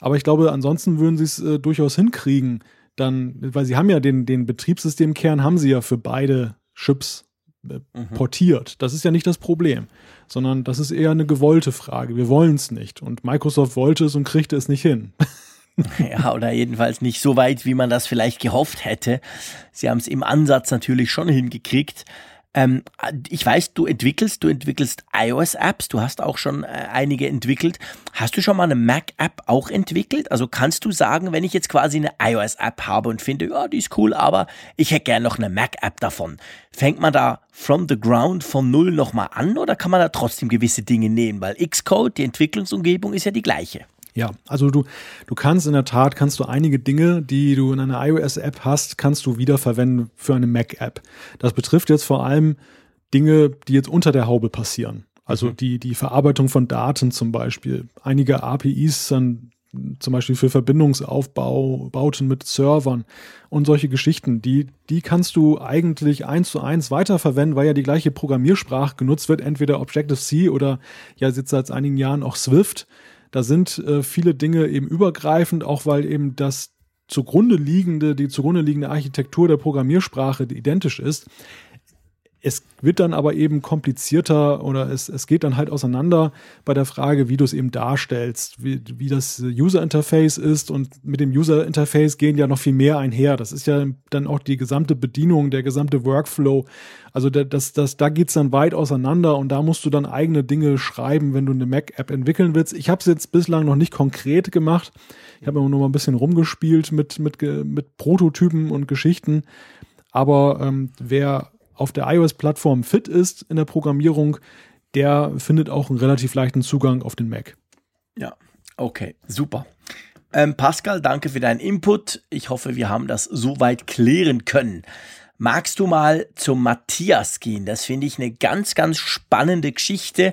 Aber ich glaube, ansonsten würden sie es äh, durchaus hinkriegen, dann, weil sie haben ja den, den Betriebssystemkern haben sie ja für beide Chips äh, mhm. portiert. Das ist ja nicht das Problem, sondern das ist eher eine gewollte Frage. Wir wollen es nicht. Und Microsoft wollte es und kriegte es nicht hin. ja, oder jedenfalls nicht so weit, wie man das vielleicht gehofft hätte. Sie haben es im Ansatz natürlich schon hingekriegt. Ähm, ich weiß, du entwickelst, du entwickelst iOS-Apps, du hast auch schon äh, einige entwickelt. Hast du schon mal eine Mac-App auch entwickelt? Also kannst du sagen, wenn ich jetzt quasi eine iOS-App habe und finde, ja, die ist cool, aber ich hätte gerne noch eine Mac-App davon. Fängt man da from the ground von null nochmal an oder kann man da trotzdem gewisse Dinge nehmen? Weil Xcode, die Entwicklungsumgebung ist ja die gleiche. Ja, also du, du kannst in der Tat, kannst du einige Dinge, die du in einer iOS-App hast, kannst du wiederverwenden für eine Mac-App. Das betrifft jetzt vor allem Dinge, die jetzt unter der Haube passieren. Also mhm. die, die Verarbeitung von Daten zum Beispiel. Einige APIs dann zum Beispiel für Verbindungsaufbau, Bauten mit Servern und solche Geschichten, die, die kannst du eigentlich eins zu eins weiterverwenden, weil ja die gleiche Programmiersprache genutzt wird, entweder Objective-C oder ja jetzt seit einigen Jahren auch Swift. Da sind äh, viele Dinge eben übergreifend, auch weil eben das zugrunde liegende, die zugrunde liegende Architektur der Programmiersprache identisch ist. Es wird dann aber eben komplizierter oder es, es geht dann halt auseinander bei der Frage, wie du es eben darstellst, wie, wie das User Interface ist und mit dem User Interface gehen ja noch viel mehr einher. Das ist ja dann auch die gesamte Bedienung, der gesamte Workflow. Also das, das, da geht's dann weit auseinander und da musst du dann eigene Dinge schreiben, wenn du eine Mac-App entwickeln willst. Ich habe es jetzt bislang noch nicht konkret gemacht. Ich habe immer nur mal ein bisschen rumgespielt mit, mit, mit Prototypen und Geschichten. Aber ähm, wer auf der iOS-Plattform fit ist in der Programmierung, der findet auch einen relativ leichten Zugang auf den Mac. Ja, okay, super. Ähm, Pascal, danke für deinen Input. Ich hoffe, wir haben das soweit klären können. Magst du mal zum Matthias gehen? Das finde ich eine ganz, ganz spannende Geschichte,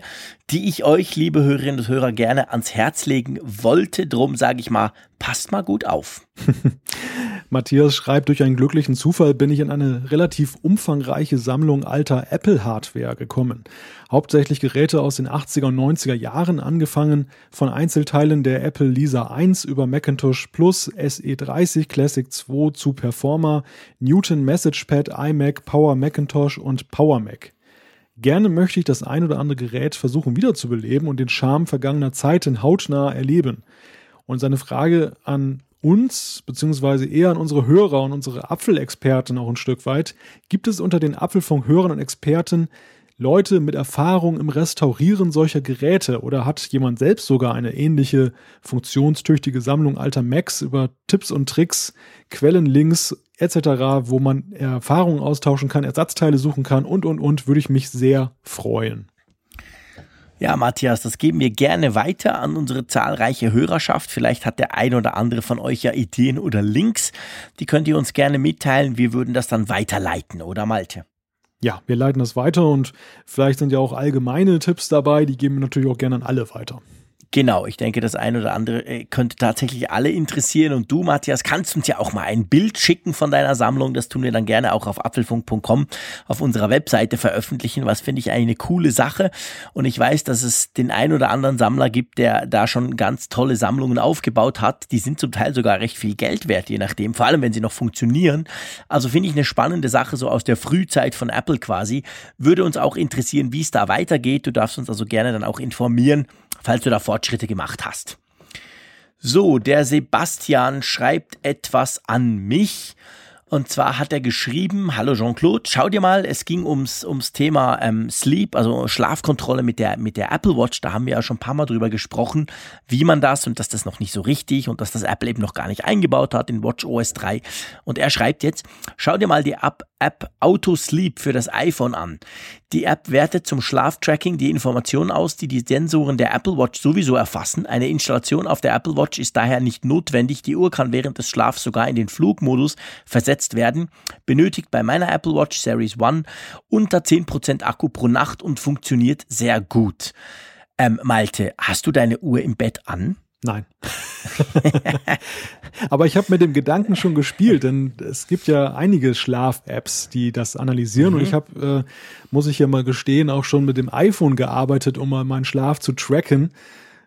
die ich euch, liebe Hörerinnen und Hörer, gerne ans Herz legen wollte. Drum sage ich mal, passt mal gut auf. Matthias schreibt, durch einen glücklichen Zufall bin ich in eine relativ umfangreiche Sammlung alter Apple-Hardware gekommen. Hauptsächlich Geräte aus den 80er und 90er Jahren, angefangen von Einzelteilen der Apple Lisa 1 über Macintosh Plus, SE30, Classic 2 zu Performer, Newton Messagepad, iMac, Power Macintosh und Power Mac. Gerne möchte ich das ein oder andere Gerät versuchen wiederzubeleben und den Charme vergangener Zeiten hautnah erleben. Und seine Frage an uns, beziehungsweise eher an unsere Hörer und unsere Apfelexperten auch ein Stück weit, gibt es unter den Apfelfunk-Hörern und Experten Leute mit Erfahrung im Restaurieren solcher Geräte oder hat jemand selbst sogar eine ähnliche funktionstüchtige Sammlung alter Macs über Tipps und Tricks, Quellenlinks etc., wo man Erfahrungen austauschen kann, Ersatzteile suchen kann und und und, würde ich mich sehr freuen. Ja, Matthias, das geben wir gerne weiter an unsere zahlreiche Hörerschaft. Vielleicht hat der ein oder andere von euch ja Ideen oder Links. Die könnt ihr uns gerne mitteilen. Wir würden das dann weiterleiten, oder Malte? Ja, wir leiten das weiter und vielleicht sind ja auch allgemeine Tipps dabei. Die geben wir natürlich auch gerne an alle weiter. Genau, ich denke, das eine oder andere äh, könnte tatsächlich alle interessieren. Und du, Matthias, kannst uns ja auch mal ein Bild schicken von deiner Sammlung. Das tun wir dann gerne auch auf apfelfunk.com auf unserer Webseite veröffentlichen. Was finde ich eine coole Sache. Und ich weiß, dass es den ein oder anderen Sammler gibt, der da schon ganz tolle Sammlungen aufgebaut hat. Die sind zum Teil sogar recht viel Geld wert, je nachdem. Vor allem, wenn sie noch funktionieren. Also finde ich eine spannende Sache, so aus der Frühzeit von Apple quasi. Würde uns auch interessieren, wie es da weitergeht. Du darfst uns also gerne dann auch informieren falls du da Fortschritte gemacht hast. So, der Sebastian schreibt etwas an mich. Und zwar hat er geschrieben, hallo Jean-Claude, schau dir mal, es ging ums, ums Thema ähm, Sleep, also Schlafkontrolle mit der, mit der Apple Watch. Da haben wir ja schon ein paar Mal drüber gesprochen, wie man das und dass das noch nicht so richtig und dass das Apple eben noch gar nicht eingebaut hat in Watch OS 3. Und er schreibt jetzt, schau dir mal die App, App Auto Sleep für das iPhone an. Die App wertet zum Schlaftracking die Informationen aus, die die Sensoren der Apple Watch sowieso erfassen. Eine Installation auf der Apple Watch ist daher nicht notwendig. Die Uhr kann während des Schlafs sogar in den Flugmodus versetzt werden. Benötigt bei meiner Apple Watch Series One unter 10% Akku pro Nacht und funktioniert sehr gut. Ähm, Malte, hast du deine Uhr im Bett an? Nein. Aber ich habe mit dem Gedanken schon gespielt, denn es gibt ja einige Schlaf-Apps, die das analysieren. Mhm. Und ich habe, äh, muss ich ja mal gestehen, auch schon mit dem iPhone gearbeitet, um mal meinen Schlaf zu tracken.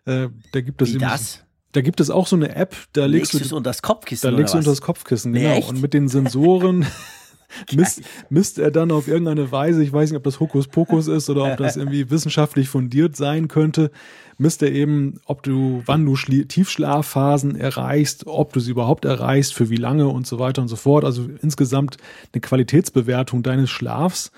Äh, da gibt es Wie das? Da gibt es auch so eine App, da legst, legst du es unter das Kopfkissen. Da legst du unter das Kopfkissen, genau. Nee, und mit den Sensoren misst, misst er dann auf irgendeine Weise, ich weiß nicht, ob das Hokuspokus ist oder ob das irgendwie wissenschaftlich fundiert sein könnte, misst er eben, ob du, wann du Tiefschlafphasen erreichst, ob du sie überhaupt erreichst, für wie lange und so weiter und so fort. Also insgesamt eine Qualitätsbewertung deines Schlafs.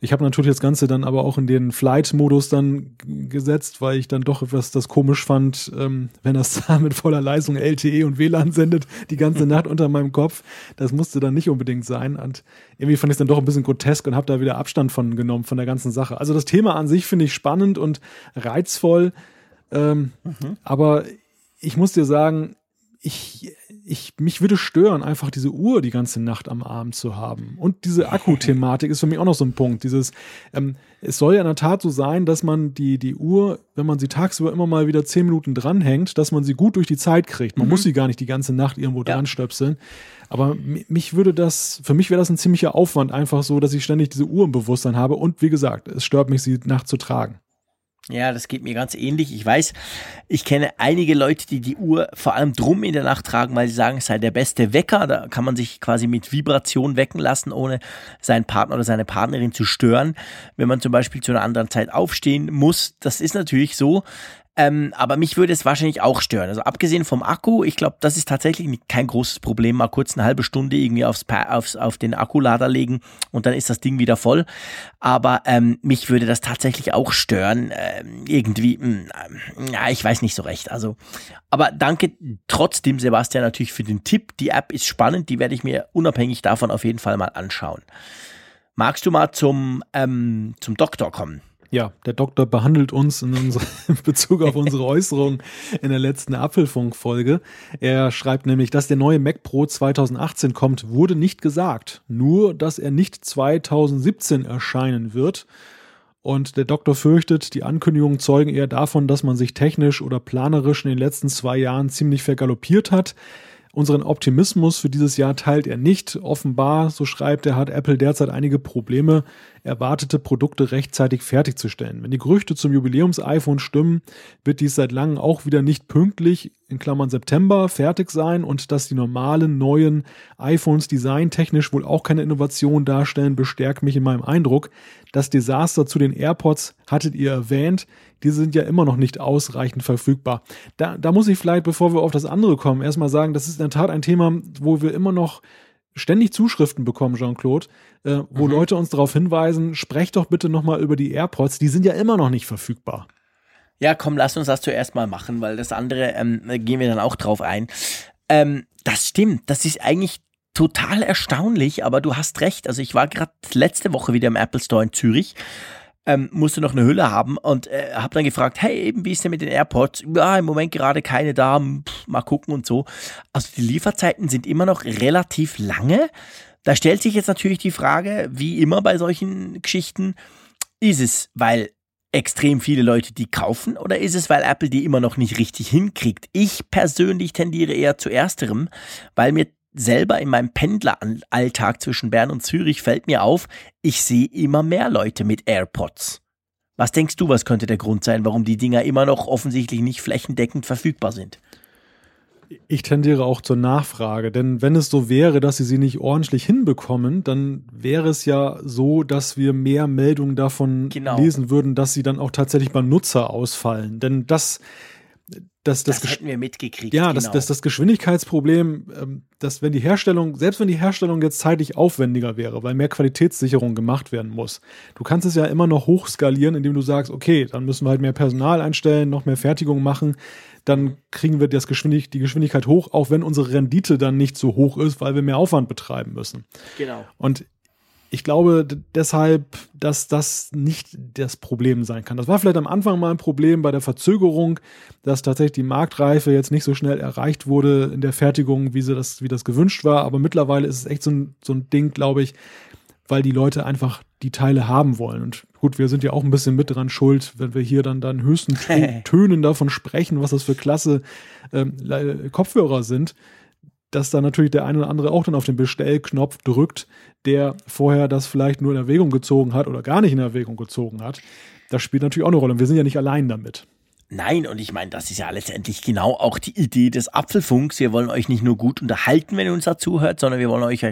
Ich habe natürlich das Ganze dann aber auch in den Flight-Modus dann gesetzt, weil ich dann doch etwas das komisch fand, ähm, wenn das da mit voller Leistung LTE und WLAN sendet, die ganze Nacht unter meinem Kopf. Das musste dann nicht unbedingt sein. Und irgendwie fand ich es dann doch ein bisschen grotesk und habe da wieder Abstand von genommen, von der ganzen Sache. Also das Thema an sich finde ich spannend und reizvoll. Ähm, mhm. Aber ich muss dir sagen, ich, ich, mich würde stören, einfach diese Uhr die ganze Nacht am Abend zu haben. Und diese Akku-Thematik ist für mich auch noch so ein Punkt. Dieses, ähm, es soll ja in der Tat so sein, dass man die, die Uhr, wenn man sie tagsüber immer mal wieder zehn Minuten dranhängt, dass man sie gut durch die Zeit kriegt. Man mhm. muss sie gar nicht die ganze Nacht irgendwo ja. dran stöpseln. Aber mich würde das, für mich wäre das ein ziemlicher Aufwand, einfach so, dass ich ständig diese Uhr im Bewusstsein habe. Und wie gesagt, es stört mich, sie nachts zu tragen. Ja, das geht mir ganz ähnlich. Ich weiß, ich kenne einige Leute, die die Uhr vor allem drum in der Nacht tragen, weil sie sagen, es sei der beste Wecker. Da kann man sich quasi mit Vibration wecken lassen, ohne seinen Partner oder seine Partnerin zu stören. Wenn man zum Beispiel zu einer anderen Zeit aufstehen muss, das ist natürlich so. Ähm, aber mich würde es wahrscheinlich auch stören. Also abgesehen vom Akku, ich glaube, das ist tatsächlich kein großes Problem. Mal kurz eine halbe Stunde irgendwie aufs, aufs, auf den Akkulader legen und dann ist das Ding wieder voll. Aber ähm, mich würde das tatsächlich auch stören. Ähm, irgendwie, mh, hm, ja, ich weiß nicht so recht. Also, aber danke trotzdem, Sebastian, natürlich für den Tipp. Die App ist spannend, die werde ich mir unabhängig davon auf jeden Fall mal anschauen. Magst du mal zum, ähm, zum Doktor kommen? Ja, der Doktor behandelt uns in, unsere, in Bezug auf unsere Äußerung in der letzten Apfelfunk-Folge. Er schreibt nämlich, dass der neue Mac Pro 2018 kommt, wurde nicht gesagt. Nur, dass er nicht 2017 erscheinen wird. Und der Doktor fürchtet, die Ankündigungen zeugen eher davon, dass man sich technisch oder planerisch in den letzten zwei Jahren ziemlich vergaloppiert hat. Unseren Optimismus für dieses Jahr teilt er nicht. Offenbar, so schreibt er, hat Apple derzeit einige Probleme, erwartete Produkte rechtzeitig fertigzustellen. Wenn die Gerüchte zum Jubiläums-iPhone stimmen, wird dies seit langem auch wieder nicht pünktlich, in Klammern September, fertig sein und dass die normalen neuen iPhones designtechnisch wohl auch keine Innovation darstellen, bestärkt mich in meinem Eindruck. Das Desaster zu den AirPods hattet ihr erwähnt diese sind ja immer noch nicht ausreichend verfügbar. Da, da muss ich vielleicht, bevor wir auf das andere kommen, erstmal sagen, das ist in der Tat ein Thema, wo wir immer noch ständig Zuschriften bekommen, Jean-Claude, äh, wo mhm. Leute uns darauf hinweisen, sprecht doch bitte nochmal über die AirPods, die sind ja immer noch nicht verfügbar. Ja, komm, lass uns das zuerst mal machen, weil das andere ähm, gehen wir dann auch drauf ein. Ähm, das stimmt, das ist eigentlich total erstaunlich, aber du hast recht. Also ich war gerade letzte Woche wieder im Apple Store in Zürich ähm, musste noch eine Hülle haben und äh, habe dann gefragt, hey, eben wie ist denn mit den AirPods? Ja, im Moment gerade keine da, pff, mal gucken und so. Also die Lieferzeiten sind immer noch relativ lange. Da stellt sich jetzt natürlich die Frage, wie immer bei solchen Geschichten, ist es, weil extrem viele Leute die kaufen oder ist es, weil Apple die immer noch nicht richtig hinkriegt? Ich persönlich tendiere eher zu ersterem, weil mir selber in meinem Pendleralltag zwischen Bern und Zürich fällt mir auf, ich sehe immer mehr Leute mit AirPods. Was denkst du, was könnte der Grund sein, warum die Dinger immer noch offensichtlich nicht flächendeckend verfügbar sind? Ich tendiere auch zur Nachfrage, denn wenn es so wäre, dass sie sie nicht ordentlich hinbekommen, dann wäre es ja so, dass wir mehr Meldungen davon genau. lesen würden, dass sie dann auch tatsächlich beim Nutzer ausfallen. Denn das das, das, das hätten wir mitgekriegt. Ja, genau. das, das, das Geschwindigkeitsproblem, ähm, dass wenn die Herstellung, selbst wenn die Herstellung jetzt zeitlich aufwendiger wäre, weil mehr Qualitätssicherung gemacht werden muss, du kannst es ja immer noch hochskalieren, indem du sagst, okay, dann müssen wir halt mehr Personal einstellen, noch mehr Fertigung machen, dann kriegen wir das Geschwindig die Geschwindigkeit hoch, auch wenn unsere Rendite dann nicht so hoch ist, weil wir mehr Aufwand betreiben müssen. Genau. Und ich glaube deshalb, dass das nicht das Problem sein kann. Das war vielleicht am Anfang mal ein Problem bei der Verzögerung, dass tatsächlich die Marktreife jetzt nicht so schnell erreicht wurde in der Fertigung, wie, sie das, wie das gewünscht war. Aber mittlerweile ist es echt so ein, so ein Ding, glaube ich, weil die Leute einfach die Teile haben wollen. Und gut, wir sind ja auch ein bisschen mit dran schuld, wenn wir hier dann dann höchsten Tönen davon sprechen, was das für klasse ähm, Kopfhörer sind dass da natürlich der eine oder andere auch dann auf den Bestellknopf drückt, der vorher das vielleicht nur in Erwägung gezogen hat oder gar nicht in Erwägung gezogen hat. Das spielt natürlich auch eine Rolle. Und wir sind ja nicht allein damit. Nein, und ich meine, das ist ja letztendlich genau auch die Idee des Apfelfunks. Wir wollen euch nicht nur gut unterhalten, wenn ihr uns dazu hört, sondern wir wollen euch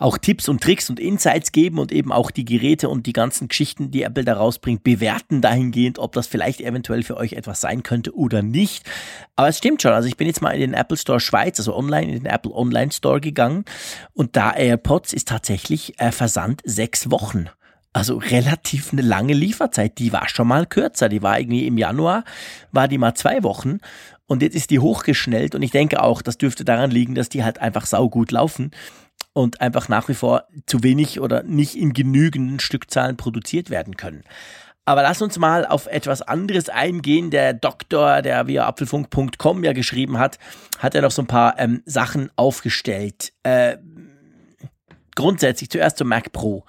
auch Tipps und Tricks und Insights geben und eben auch die Geräte und die ganzen Geschichten, die Apple da rausbringt, bewerten dahingehend, ob das vielleicht eventuell für euch etwas sein könnte oder nicht. Aber es stimmt schon. Also ich bin jetzt mal in den Apple Store Schweiz, also online, in den Apple Online Store gegangen und da AirPods ist tatsächlich äh, Versand sechs Wochen. Also relativ eine lange Lieferzeit. Die war schon mal kürzer. Die war irgendwie im Januar, war die mal zwei Wochen. Und jetzt ist die hochgeschnellt. Und ich denke auch, das dürfte daran liegen, dass die halt einfach saugut laufen und einfach nach wie vor zu wenig oder nicht in genügenden Stückzahlen produziert werden können. Aber lass uns mal auf etwas anderes eingehen. Der Doktor, der via apfelfunk.com ja geschrieben hat, hat ja noch so ein paar ähm, Sachen aufgestellt. Äh, grundsätzlich zuerst zum Mac Pro.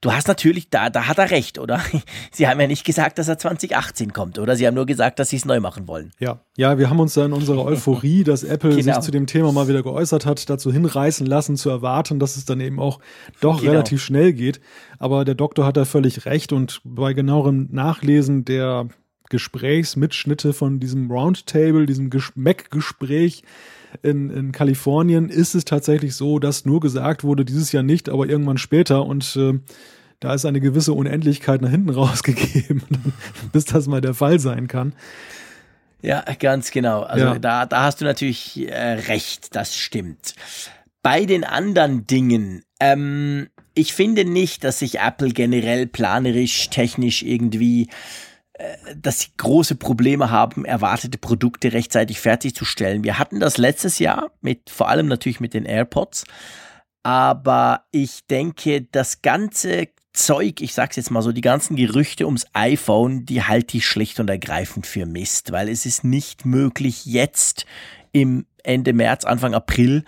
Du hast natürlich, da, da hat er recht, oder? Sie haben ja nicht gesagt, dass er 2018 kommt, oder? Sie haben nur gesagt, dass sie es neu machen wollen. Ja, ja, wir haben uns da in unserer Euphorie, dass Apple genau. sich zu dem Thema mal wieder geäußert hat, dazu hinreißen lassen, zu erwarten, dass es dann eben auch doch genau. relativ schnell geht. Aber der Doktor hat da völlig recht und bei genauerem Nachlesen der Gesprächsmitschnitte von diesem Roundtable, diesem Mac-Gespräch, in, in Kalifornien ist es tatsächlich so, dass nur gesagt wurde, dieses Jahr nicht, aber irgendwann später und äh, da ist eine gewisse Unendlichkeit nach hinten rausgegeben, bis das mal der Fall sein kann. Ja, ganz genau. Also ja. da, da hast du natürlich äh, recht, das stimmt. Bei den anderen Dingen, ähm, ich finde nicht, dass sich Apple generell planerisch, technisch irgendwie dass sie große Probleme haben, erwartete Produkte rechtzeitig fertigzustellen. Wir hatten das letztes Jahr mit, vor allem natürlich mit den AirPods. Aber ich denke, das ganze Zeug, ich sag's jetzt mal so, die ganzen Gerüchte ums iPhone, die halte ich schlicht und ergreifend für Mist, weil es ist nicht möglich, jetzt im Ende März, Anfang April,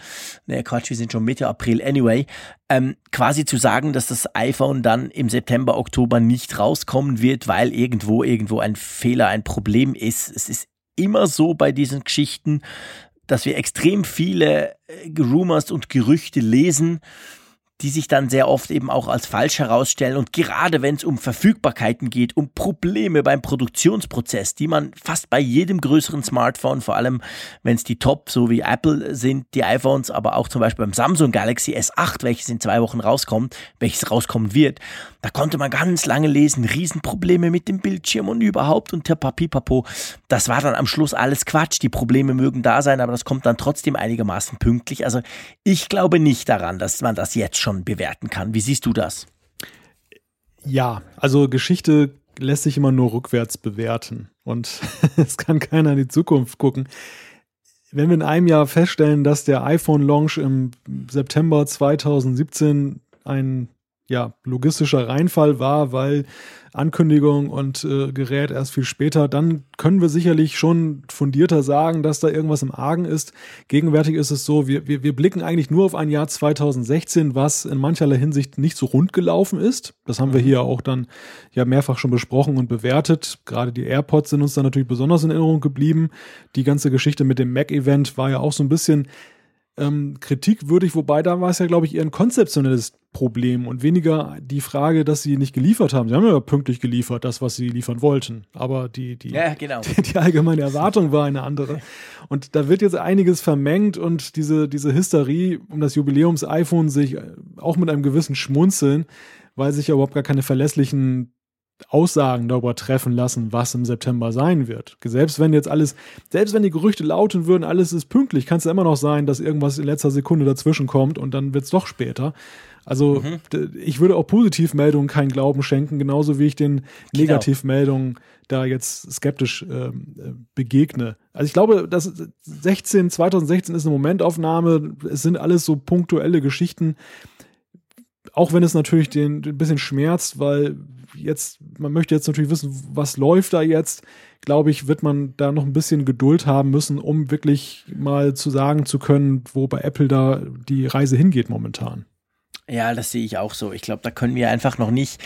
ne Quatsch, wir sind schon Mitte April, anyway, ähm, quasi zu sagen, dass das iPhone dann im September, Oktober nicht rauskommen wird, weil irgendwo, irgendwo ein Fehler, ein Problem ist. Es ist immer so bei diesen Geschichten, dass wir extrem viele äh, Rumors und Gerüchte lesen, die sich dann sehr oft eben auch als falsch herausstellen. Und gerade wenn es um Verfügbarkeiten geht, um Probleme beim Produktionsprozess, die man fast bei jedem größeren Smartphone, vor allem wenn es die Top, so wie Apple sind, die iPhones, aber auch zum Beispiel beim Samsung Galaxy S8, welches in zwei Wochen rauskommt, welches rauskommen wird, da konnte man ganz lange lesen, Riesenprobleme mit dem Bildschirm und überhaupt und Papipapo. Das war dann am Schluss alles Quatsch. Die Probleme mögen da sein, aber das kommt dann trotzdem einigermaßen pünktlich. Also ich glaube nicht daran, dass man das jetzt schon bewerten kann. Wie siehst du das? Ja, also Geschichte lässt sich immer nur rückwärts bewerten und es kann keiner in die Zukunft gucken. Wenn wir in einem Jahr feststellen, dass der iPhone-Launch im September 2017 ein ja, logistischer Reinfall war, weil Ankündigung und äh, Gerät erst viel später, dann können wir sicherlich schon fundierter sagen, dass da irgendwas im Argen ist. Gegenwärtig ist es so, wir, wir, wir blicken eigentlich nur auf ein Jahr 2016, was in mancherlei Hinsicht nicht so rund gelaufen ist. Das haben wir mhm. hier auch dann ja mehrfach schon besprochen und bewertet. Gerade die AirPods sind uns dann natürlich besonders in Erinnerung geblieben. Die ganze Geschichte mit dem Mac-Event war ja auch so ein bisschen ähm, kritikwürdig, wobei da war es ja, glaube ich, eher ein konzeptionelles Problem und weniger die Frage, dass sie nicht geliefert haben. Sie haben ja pünktlich geliefert, das, was sie liefern wollten. Aber die, die, ja, genau. die, die allgemeine Erwartung war eine andere. Und da wird jetzt einiges vermengt und diese, diese Hysterie um das Jubiläums-iPhone sich auch mit einem gewissen Schmunzeln, weil sich ja überhaupt gar keine verlässlichen Aussagen darüber treffen lassen, was im September sein wird. Selbst wenn jetzt alles, selbst wenn die Gerüchte lauten würden, alles ist pünktlich, kann es ja immer noch sein, dass irgendwas in letzter Sekunde dazwischen kommt und dann wird es doch später. Also mhm. ich würde auch Positivmeldungen keinen Glauben schenken, genauso wie ich den. Negativmeldungen da jetzt skeptisch äh, begegne. Also ich glaube, das 16, 2016 ist eine Momentaufnahme. Es sind alles so punktuelle Geschichten. Auch wenn es natürlich den, den ein bisschen schmerzt, weil jetzt, man möchte jetzt natürlich wissen, was läuft da jetzt, glaube ich, wird man da noch ein bisschen Geduld haben müssen, um wirklich mal zu sagen zu können, wo bei Apple da die Reise hingeht momentan. Ja, das sehe ich auch so. Ich glaube, da können wir einfach noch nicht,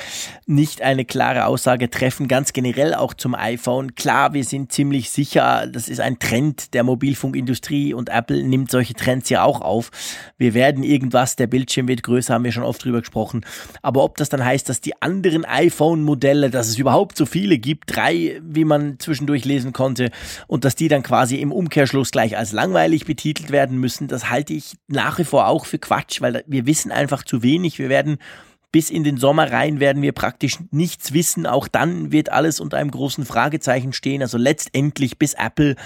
nicht eine klare Aussage treffen. Ganz generell auch zum iPhone. Klar, wir sind ziemlich sicher, das ist ein Trend der Mobilfunkindustrie und Apple nimmt solche Trends ja auch auf. Wir werden irgendwas, der Bildschirm wird größer, haben wir schon oft drüber gesprochen. Aber ob das dann heißt, dass die anderen iPhone-Modelle, dass es überhaupt so viele gibt, drei, wie man zwischendurch lesen konnte, und dass die dann quasi im Umkehrschluss gleich als langweilig betitelt werden müssen, das halte ich nach wie vor auch für Quatsch, weil wir wissen einfach zu zu wenig. Wir werden bis in den Sommer rein werden wir praktisch nichts wissen. Auch dann wird alles unter einem großen Fragezeichen stehen. Also letztendlich, bis Apple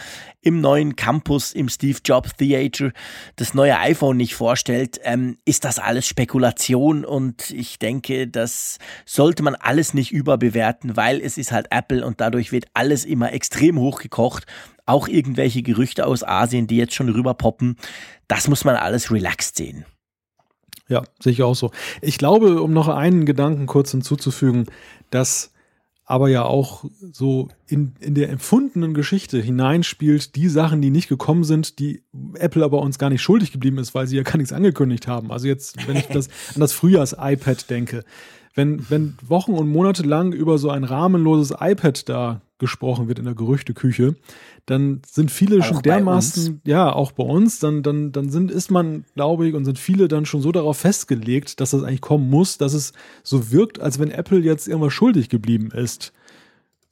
im neuen Campus im Steve Jobs Theater das neue iPhone nicht vorstellt, ähm, ist das alles Spekulation. Und ich denke, das sollte man alles nicht überbewerten, weil es ist halt Apple und dadurch wird alles immer extrem hochgekocht. Auch irgendwelche Gerüchte aus Asien, die jetzt schon rüberpoppen. Das muss man alles relaxed sehen. Ja, sehe ich auch so. Ich glaube, um noch einen Gedanken kurz hinzuzufügen, dass aber ja auch so in, in der empfundenen Geschichte hineinspielt, die Sachen, die nicht gekommen sind, die Apple aber uns gar nicht schuldig geblieben ist, weil sie ja gar nichts angekündigt haben. Also jetzt, wenn ich das an das Frühjahrs-iPad denke, wenn, wenn Wochen und Monate lang über so ein rahmenloses iPad da gesprochen wird in der Gerüchteküche, dann sind viele auch schon dermaßen, ja, auch bei uns, dann, dann, dann sind, ist man, glaube ich, und sind viele dann schon so darauf festgelegt, dass das eigentlich kommen muss, dass es so wirkt, als wenn Apple jetzt irgendwas schuldig geblieben ist.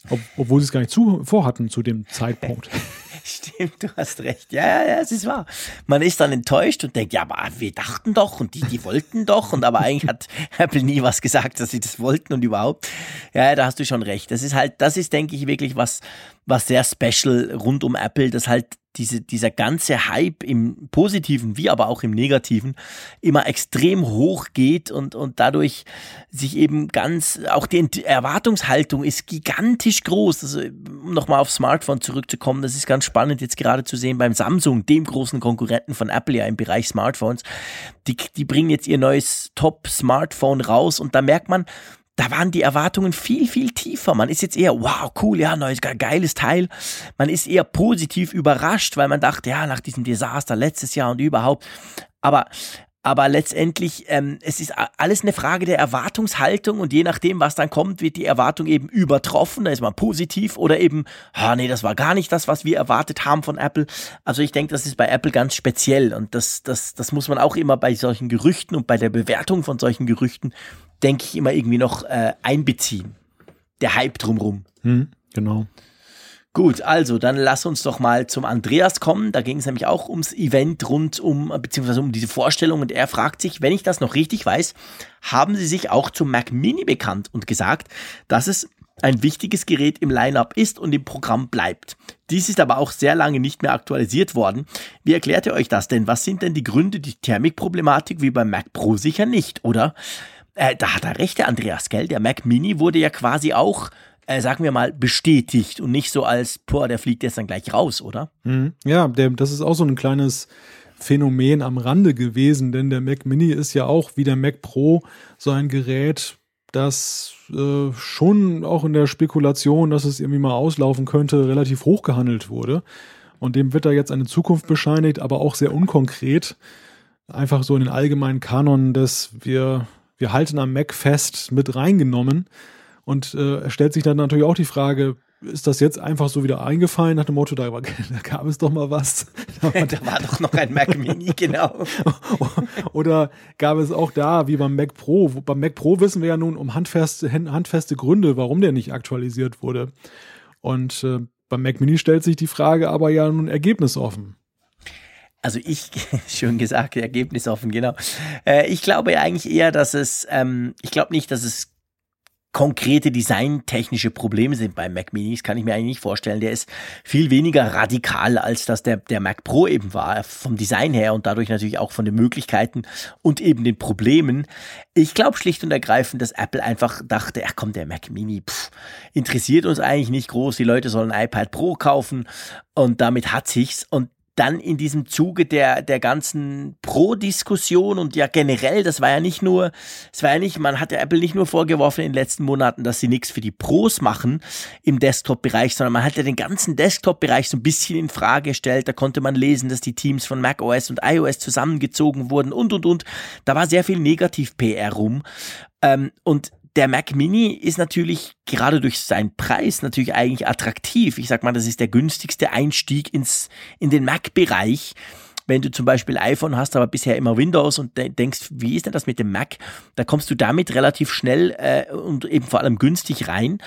Ob, obwohl sie es gar nicht zu, vorhatten zu dem Zeitpunkt. Stimmt, du hast recht. Ja, ja, ja, es ist wahr. Man ist dann enttäuscht und denkt, ja, aber wir dachten doch und die, die wollten doch und aber eigentlich hat Apple nie was gesagt, dass sie das wollten und überhaupt. Ja, da hast du schon recht. Das ist halt, das ist, denke ich, wirklich was, was sehr special rund um Apple, dass halt diese, dieser ganze Hype im Positiven wie aber auch im Negativen immer extrem hoch geht und, und dadurch sich eben ganz, auch die Erwartungshaltung ist gigantisch groß. Also um nochmal auf Smartphone zurückzukommen, das ist ganz spannend jetzt gerade zu sehen beim Samsung, dem großen Konkurrenten von Apple ja im Bereich Smartphones. Die, die bringen jetzt ihr neues Top-Smartphone raus und da merkt man, da waren die Erwartungen viel, viel tiefer. Man ist jetzt eher, wow, cool, ja, neues, geiles Teil. Man ist eher positiv überrascht, weil man dachte, ja, nach diesem Desaster letztes Jahr und überhaupt. Aber aber letztendlich, ähm, es ist alles eine Frage der Erwartungshaltung und je nachdem, was dann kommt, wird die Erwartung eben übertroffen. Da ist man positiv oder eben, ah nee, das war gar nicht das, was wir erwartet haben von Apple. Also ich denke, das ist bei Apple ganz speziell und das, das, das muss man auch immer bei solchen Gerüchten und bei der Bewertung von solchen Gerüchten, denke ich, immer irgendwie noch äh, einbeziehen. Der Hype drumrum. Hm, genau. Gut, also dann lass uns doch mal zum Andreas kommen. Da ging es nämlich auch ums Event rund um, beziehungsweise um diese Vorstellung. Und er fragt sich, wenn ich das noch richtig weiß, haben Sie sich auch zum Mac Mini bekannt und gesagt, dass es ein wichtiges Gerät im Lineup ist und im Programm bleibt. Dies ist aber auch sehr lange nicht mehr aktualisiert worden. Wie erklärt ihr euch das denn? Was sind denn die Gründe? Die Thermikproblematik wie beim Mac Pro sicher nicht, oder? Äh, da hat er recht, der Andreas, gell? Der Mac Mini wurde ja quasi auch äh, sagen wir mal, bestätigt und nicht so als, boah, der fliegt jetzt dann gleich raus, oder? Mhm. Ja, der, das ist auch so ein kleines Phänomen am Rande gewesen, denn der Mac Mini ist ja auch wie der Mac Pro so ein Gerät, das äh, schon auch in der Spekulation, dass es irgendwie mal auslaufen könnte, relativ hoch gehandelt wurde. Und dem wird da jetzt eine Zukunft bescheinigt, aber auch sehr unkonkret. Einfach so in den allgemeinen Kanon des wir, wir halten am Mac fest mit reingenommen. Und äh, stellt sich dann natürlich auch die Frage, ist das jetzt einfach so wieder eingefallen nach dem Motto, da, da gab es doch mal was. da war doch noch ein Mac Mini, genau. Oder gab es auch da, wie beim Mac Pro, beim Mac Pro wissen wir ja nun um handfeste, handfeste Gründe, warum der nicht aktualisiert wurde. Und äh, beim Mac Mini stellt sich die Frage aber ja nun ergebnisoffen. Also ich, schön gesagt, ergebnisoffen, genau. Äh, ich glaube eigentlich eher, dass es, ähm, ich glaube nicht, dass es konkrete designtechnische Probleme sind beim Mac Mini. Das kann ich mir eigentlich nicht vorstellen. Der ist viel weniger radikal, als das der, der Mac Pro eben war, vom Design her und dadurch natürlich auch von den Möglichkeiten und eben den Problemen. Ich glaube schlicht und ergreifend, dass Apple einfach dachte, ach komm, der Mac Mini, pff, interessiert uns eigentlich nicht groß. Die Leute sollen ein iPad Pro kaufen und damit hat sich's. Und dann in diesem Zuge der, der ganzen Pro-Diskussion und ja generell, das war ja nicht nur, es war ja nicht, man hat ja Apple nicht nur vorgeworfen in den letzten Monaten, dass sie nichts für die Pros machen im Desktop-Bereich, sondern man hat ja den ganzen Desktop-Bereich so ein bisschen in Frage gestellt. Da konnte man lesen, dass die Teams von macOS und iOS zusammengezogen wurden und und und. Da war sehr viel Negativ-PR rum. Ähm, und der Mac Mini ist natürlich gerade durch seinen Preis natürlich eigentlich attraktiv. Ich sag mal, das ist der günstigste Einstieg ins, in den Mac-Bereich. Wenn du zum Beispiel iPhone hast, aber bisher immer Windows und denkst, wie ist denn das mit dem Mac? Da kommst du damit relativ schnell äh, und eben vor allem günstig rein.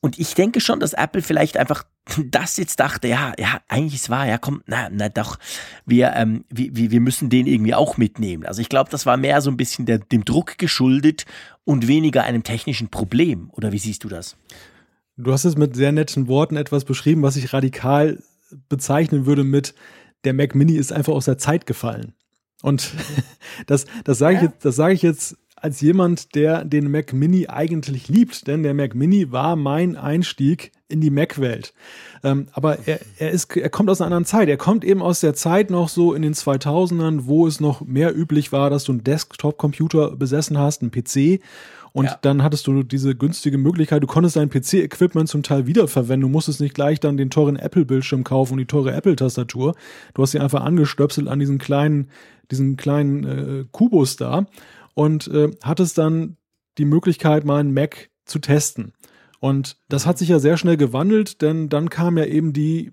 Und ich denke schon, dass Apple vielleicht einfach das jetzt dachte, ja, ja, eigentlich ist wahr, ja, komm, na, na doch, wir, ähm, wir, wir müssen den irgendwie auch mitnehmen. Also ich glaube, das war mehr so ein bisschen der, dem Druck geschuldet und weniger einem technischen Problem. Oder wie siehst du das? Du hast es mit sehr netten Worten etwas beschrieben, was ich radikal bezeichnen würde mit der Mac Mini ist einfach aus der Zeit gefallen. Und das, das sage ich, jetzt, das sage ich jetzt als jemand, der den Mac Mini eigentlich liebt, denn der Mac Mini war mein Einstieg in die Mac-Welt. Ähm, aber er, er, ist, er kommt aus einer anderen Zeit. Er kommt eben aus der Zeit noch so in den 2000ern, wo es noch mehr üblich war, dass du einen Desktop-Computer besessen hast, einen PC. Und ja. dann hattest du diese günstige Möglichkeit, du konntest dein PC-Equipment zum Teil wiederverwenden. Du musstest nicht gleich dann den teuren Apple-Bildschirm kaufen und die teure Apple-Tastatur. Du hast sie einfach angestöpselt an diesen kleinen, diesen kleinen äh, Kubus da und äh, hattest dann die Möglichkeit, mal einen Mac zu testen. Und das hat sich ja sehr schnell gewandelt, denn dann kam ja eben die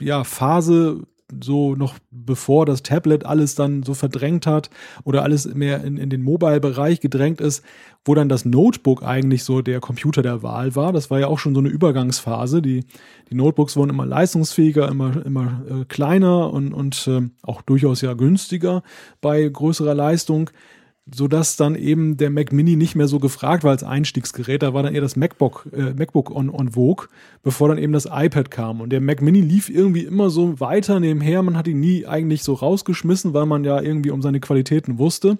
ja, Phase, so noch bevor das Tablet alles dann so verdrängt hat oder alles mehr in, in den Mobile-Bereich gedrängt ist, wo dann das Notebook eigentlich so der Computer der Wahl war. Das war ja auch schon so eine Übergangsphase. Die, die Notebooks wurden immer leistungsfähiger, immer, immer äh, kleiner und, und äh, auch durchaus ja günstiger bei größerer Leistung sodass dann eben der Mac Mini nicht mehr so gefragt war als Einstiegsgerät. Da war dann eher das MacBook, äh, MacBook on, on Vogue, bevor dann eben das iPad kam. Und der Mac Mini lief irgendwie immer so weiter nebenher. Man hat ihn nie eigentlich so rausgeschmissen, weil man ja irgendwie um seine Qualitäten wusste.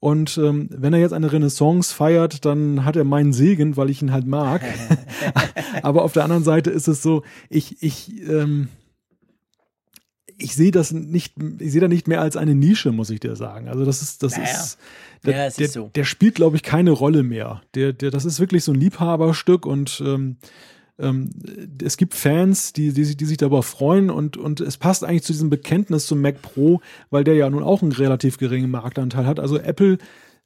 Und ähm, wenn er jetzt eine Renaissance feiert, dann hat er meinen Segen, weil ich ihn halt mag. Aber auf der anderen Seite ist es so, ich, ich, ähm, ich sehe das nicht, ich sehe da nicht mehr als eine Nische, muss ich dir sagen. Also das ist, das naja. ist, der, ja, der, ist so. der spielt, glaube ich, keine Rolle mehr. Der, der, das ist wirklich so ein Liebhaberstück und ähm, ähm, es gibt Fans, die, die, die sich darüber freuen und, und es passt eigentlich zu diesem Bekenntnis zum Mac Pro, weil der ja nun auch einen relativ geringen Marktanteil hat. Also Apple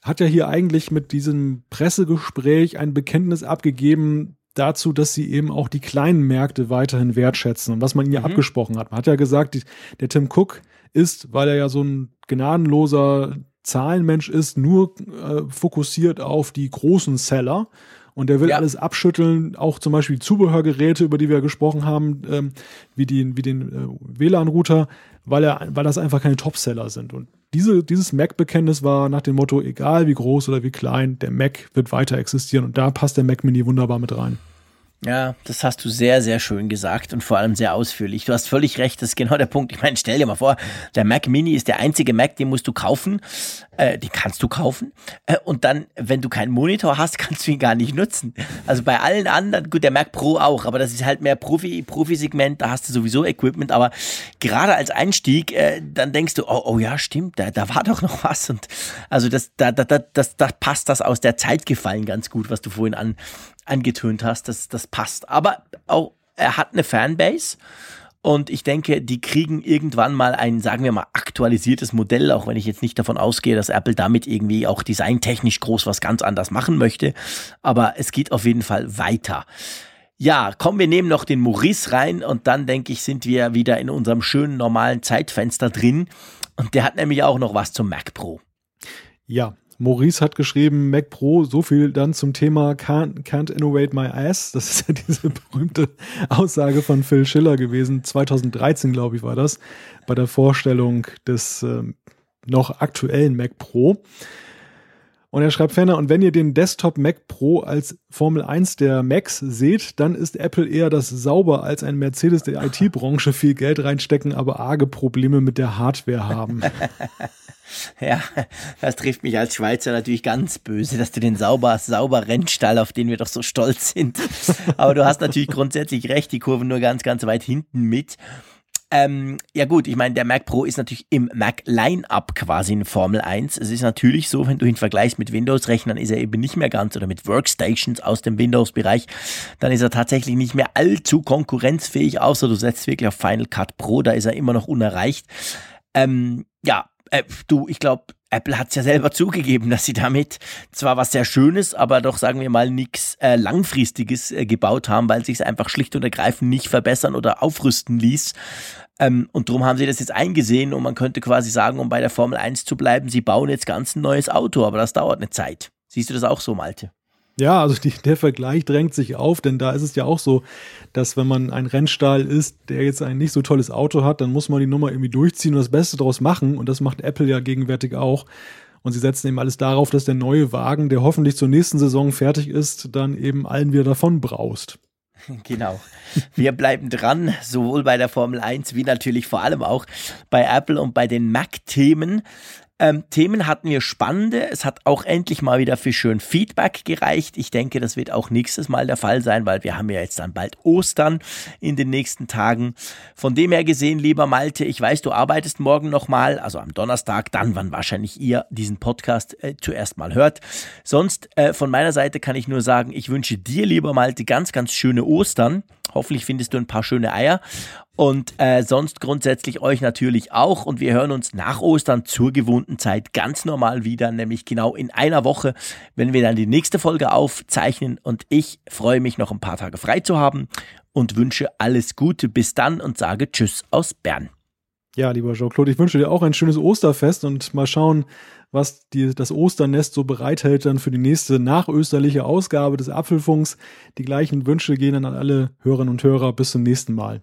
hat ja hier eigentlich mit diesem Pressegespräch ein Bekenntnis abgegeben dazu, dass sie eben auch die kleinen Märkte weiterhin wertschätzen und was man ihnen mhm. abgesprochen hat. Man hat ja gesagt, die, der Tim Cook ist, weil er ja so ein gnadenloser Zahlenmensch ist, nur äh, fokussiert auf die großen Seller und der will ja. alles abschütteln, auch zum Beispiel Zubehörgeräte, über die wir gesprochen haben, ähm, wie, die, wie den äh, WLAN-Router, weil, er, weil das einfach keine Topseller sind. Und diese, dieses Mac-Bekenntnis war nach dem Motto, egal wie groß oder wie klein, der Mac wird weiter existieren. Und da passt der Mac Mini wunderbar mit rein. Ja, das hast du sehr, sehr schön gesagt und vor allem sehr ausführlich. Du hast völlig recht, das ist genau der Punkt. Ich meine, stell dir mal vor, der Mac Mini ist der einzige Mac, den musst du kaufen, äh, den kannst du kaufen äh, und dann, wenn du keinen Monitor hast, kannst du ihn gar nicht nutzen. Also bei allen anderen, gut, der Mac Pro auch, aber das ist halt mehr Profi, Profi-Segment, da hast du sowieso Equipment, aber gerade als Einstieg, äh, dann denkst du, oh, oh ja, stimmt, da, da war doch noch was und also das, da, da, da, das, da passt das aus der Zeit gefallen ganz gut, was du vorhin an, angetönt hast, das, das passt. Aber auch, er hat eine Fanbase. Und ich denke, die kriegen irgendwann mal ein, sagen wir mal, aktualisiertes Modell, auch wenn ich jetzt nicht davon ausgehe, dass Apple damit irgendwie auch designtechnisch groß was ganz anders machen möchte. Aber es geht auf jeden Fall weiter. Ja, kommen wir nehmen noch den Maurice rein und dann denke ich, sind wir wieder in unserem schönen normalen Zeitfenster drin. Und der hat nämlich auch noch was zum Mac Pro. Ja, Maurice hat geschrieben, Mac Pro, so viel dann zum Thema can't, can't innovate my ass. Das ist ja diese berühmte Aussage von Phil Schiller gewesen. 2013, glaube ich, war das, bei der Vorstellung des äh, noch aktuellen Mac Pro. Und er schreibt ferner, und wenn ihr den Desktop Mac Pro als Formel 1 der Macs seht, dann ist Apple eher das sauber als ein Mercedes der IT-Branche viel Geld reinstecken, aber arge Probleme mit der Hardware haben. Ja, das trifft mich als Schweizer natürlich ganz böse, dass du den sauber, sauber Rennstall, auf den wir doch so stolz sind. Aber du hast natürlich grundsätzlich recht, die Kurve nur ganz, ganz weit hinten mit. Ähm, ja gut, ich meine, der Mac Pro ist natürlich im Mac Line-Up quasi in Formel 1. Es ist natürlich so, wenn du ihn vergleichst mit Windows-Rechnern, ist er eben nicht mehr ganz oder mit Workstations aus dem Windows-Bereich, dann ist er tatsächlich nicht mehr allzu konkurrenzfähig, außer du setzt wirklich auf Final Cut Pro, da ist er immer noch unerreicht. Ähm, ja, äh, du, ich glaube, Apple hat es ja selber zugegeben, dass sie damit zwar was sehr Schönes, aber doch sagen wir mal nichts äh, Langfristiges äh, gebaut haben, weil sich es einfach schlicht und ergreifend nicht verbessern oder aufrüsten ließ. Ähm, und darum haben sie das jetzt eingesehen und man könnte quasi sagen, um bei der Formel 1 zu bleiben, sie bauen jetzt ganz ein neues Auto, aber das dauert eine Zeit. Siehst du das auch so, Malte? Ja, also die, der Vergleich drängt sich auf, denn da ist es ja auch so, dass wenn man ein Rennstall ist, der jetzt ein nicht so tolles Auto hat, dann muss man die Nummer irgendwie durchziehen und das Beste daraus machen. Und das macht Apple ja gegenwärtig auch. Und sie setzen eben alles darauf, dass der neue Wagen, der hoffentlich zur nächsten Saison fertig ist, dann eben allen wieder davon braust. Genau. Wir bleiben dran, sowohl bei der Formel 1 wie natürlich vor allem auch bei Apple und bei den Mac-Themen. Ähm, Themen hatten wir spannende. Es hat auch endlich mal wieder für schön Feedback gereicht. Ich denke, das wird auch nächstes Mal der Fall sein, weil wir haben ja jetzt dann bald Ostern in den nächsten Tagen. Von dem her gesehen, lieber Malte, ich weiß, du arbeitest morgen nochmal, also am Donnerstag, dann, wann wahrscheinlich ihr diesen Podcast äh, zuerst mal hört. Sonst äh, von meiner Seite kann ich nur sagen, ich wünsche dir, lieber Malte, ganz, ganz schöne Ostern. Hoffentlich findest du ein paar schöne Eier. Und äh, sonst grundsätzlich euch natürlich auch. Und wir hören uns nach Ostern zur gewohnten Zeit ganz normal wieder, nämlich genau in einer Woche, wenn wir dann die nächste Folge aufzeichnen. Und ich freue mich noch ein paar Tage frei zu haben und wünsche alles Gute bis dann und sage Tschüss aus Bern. Ja, lieber Jean-Claude, ich wünsche dir auch ein schönes Osterfest und mal schauen, was die, das Osternest so bereithält dann für die nächste nachösterliche Ausgabe des Apfelfunks. Die gleichen Wünsche gehen dann an alle Hörerinnen und Hörer. Bis zum nächsten Mal.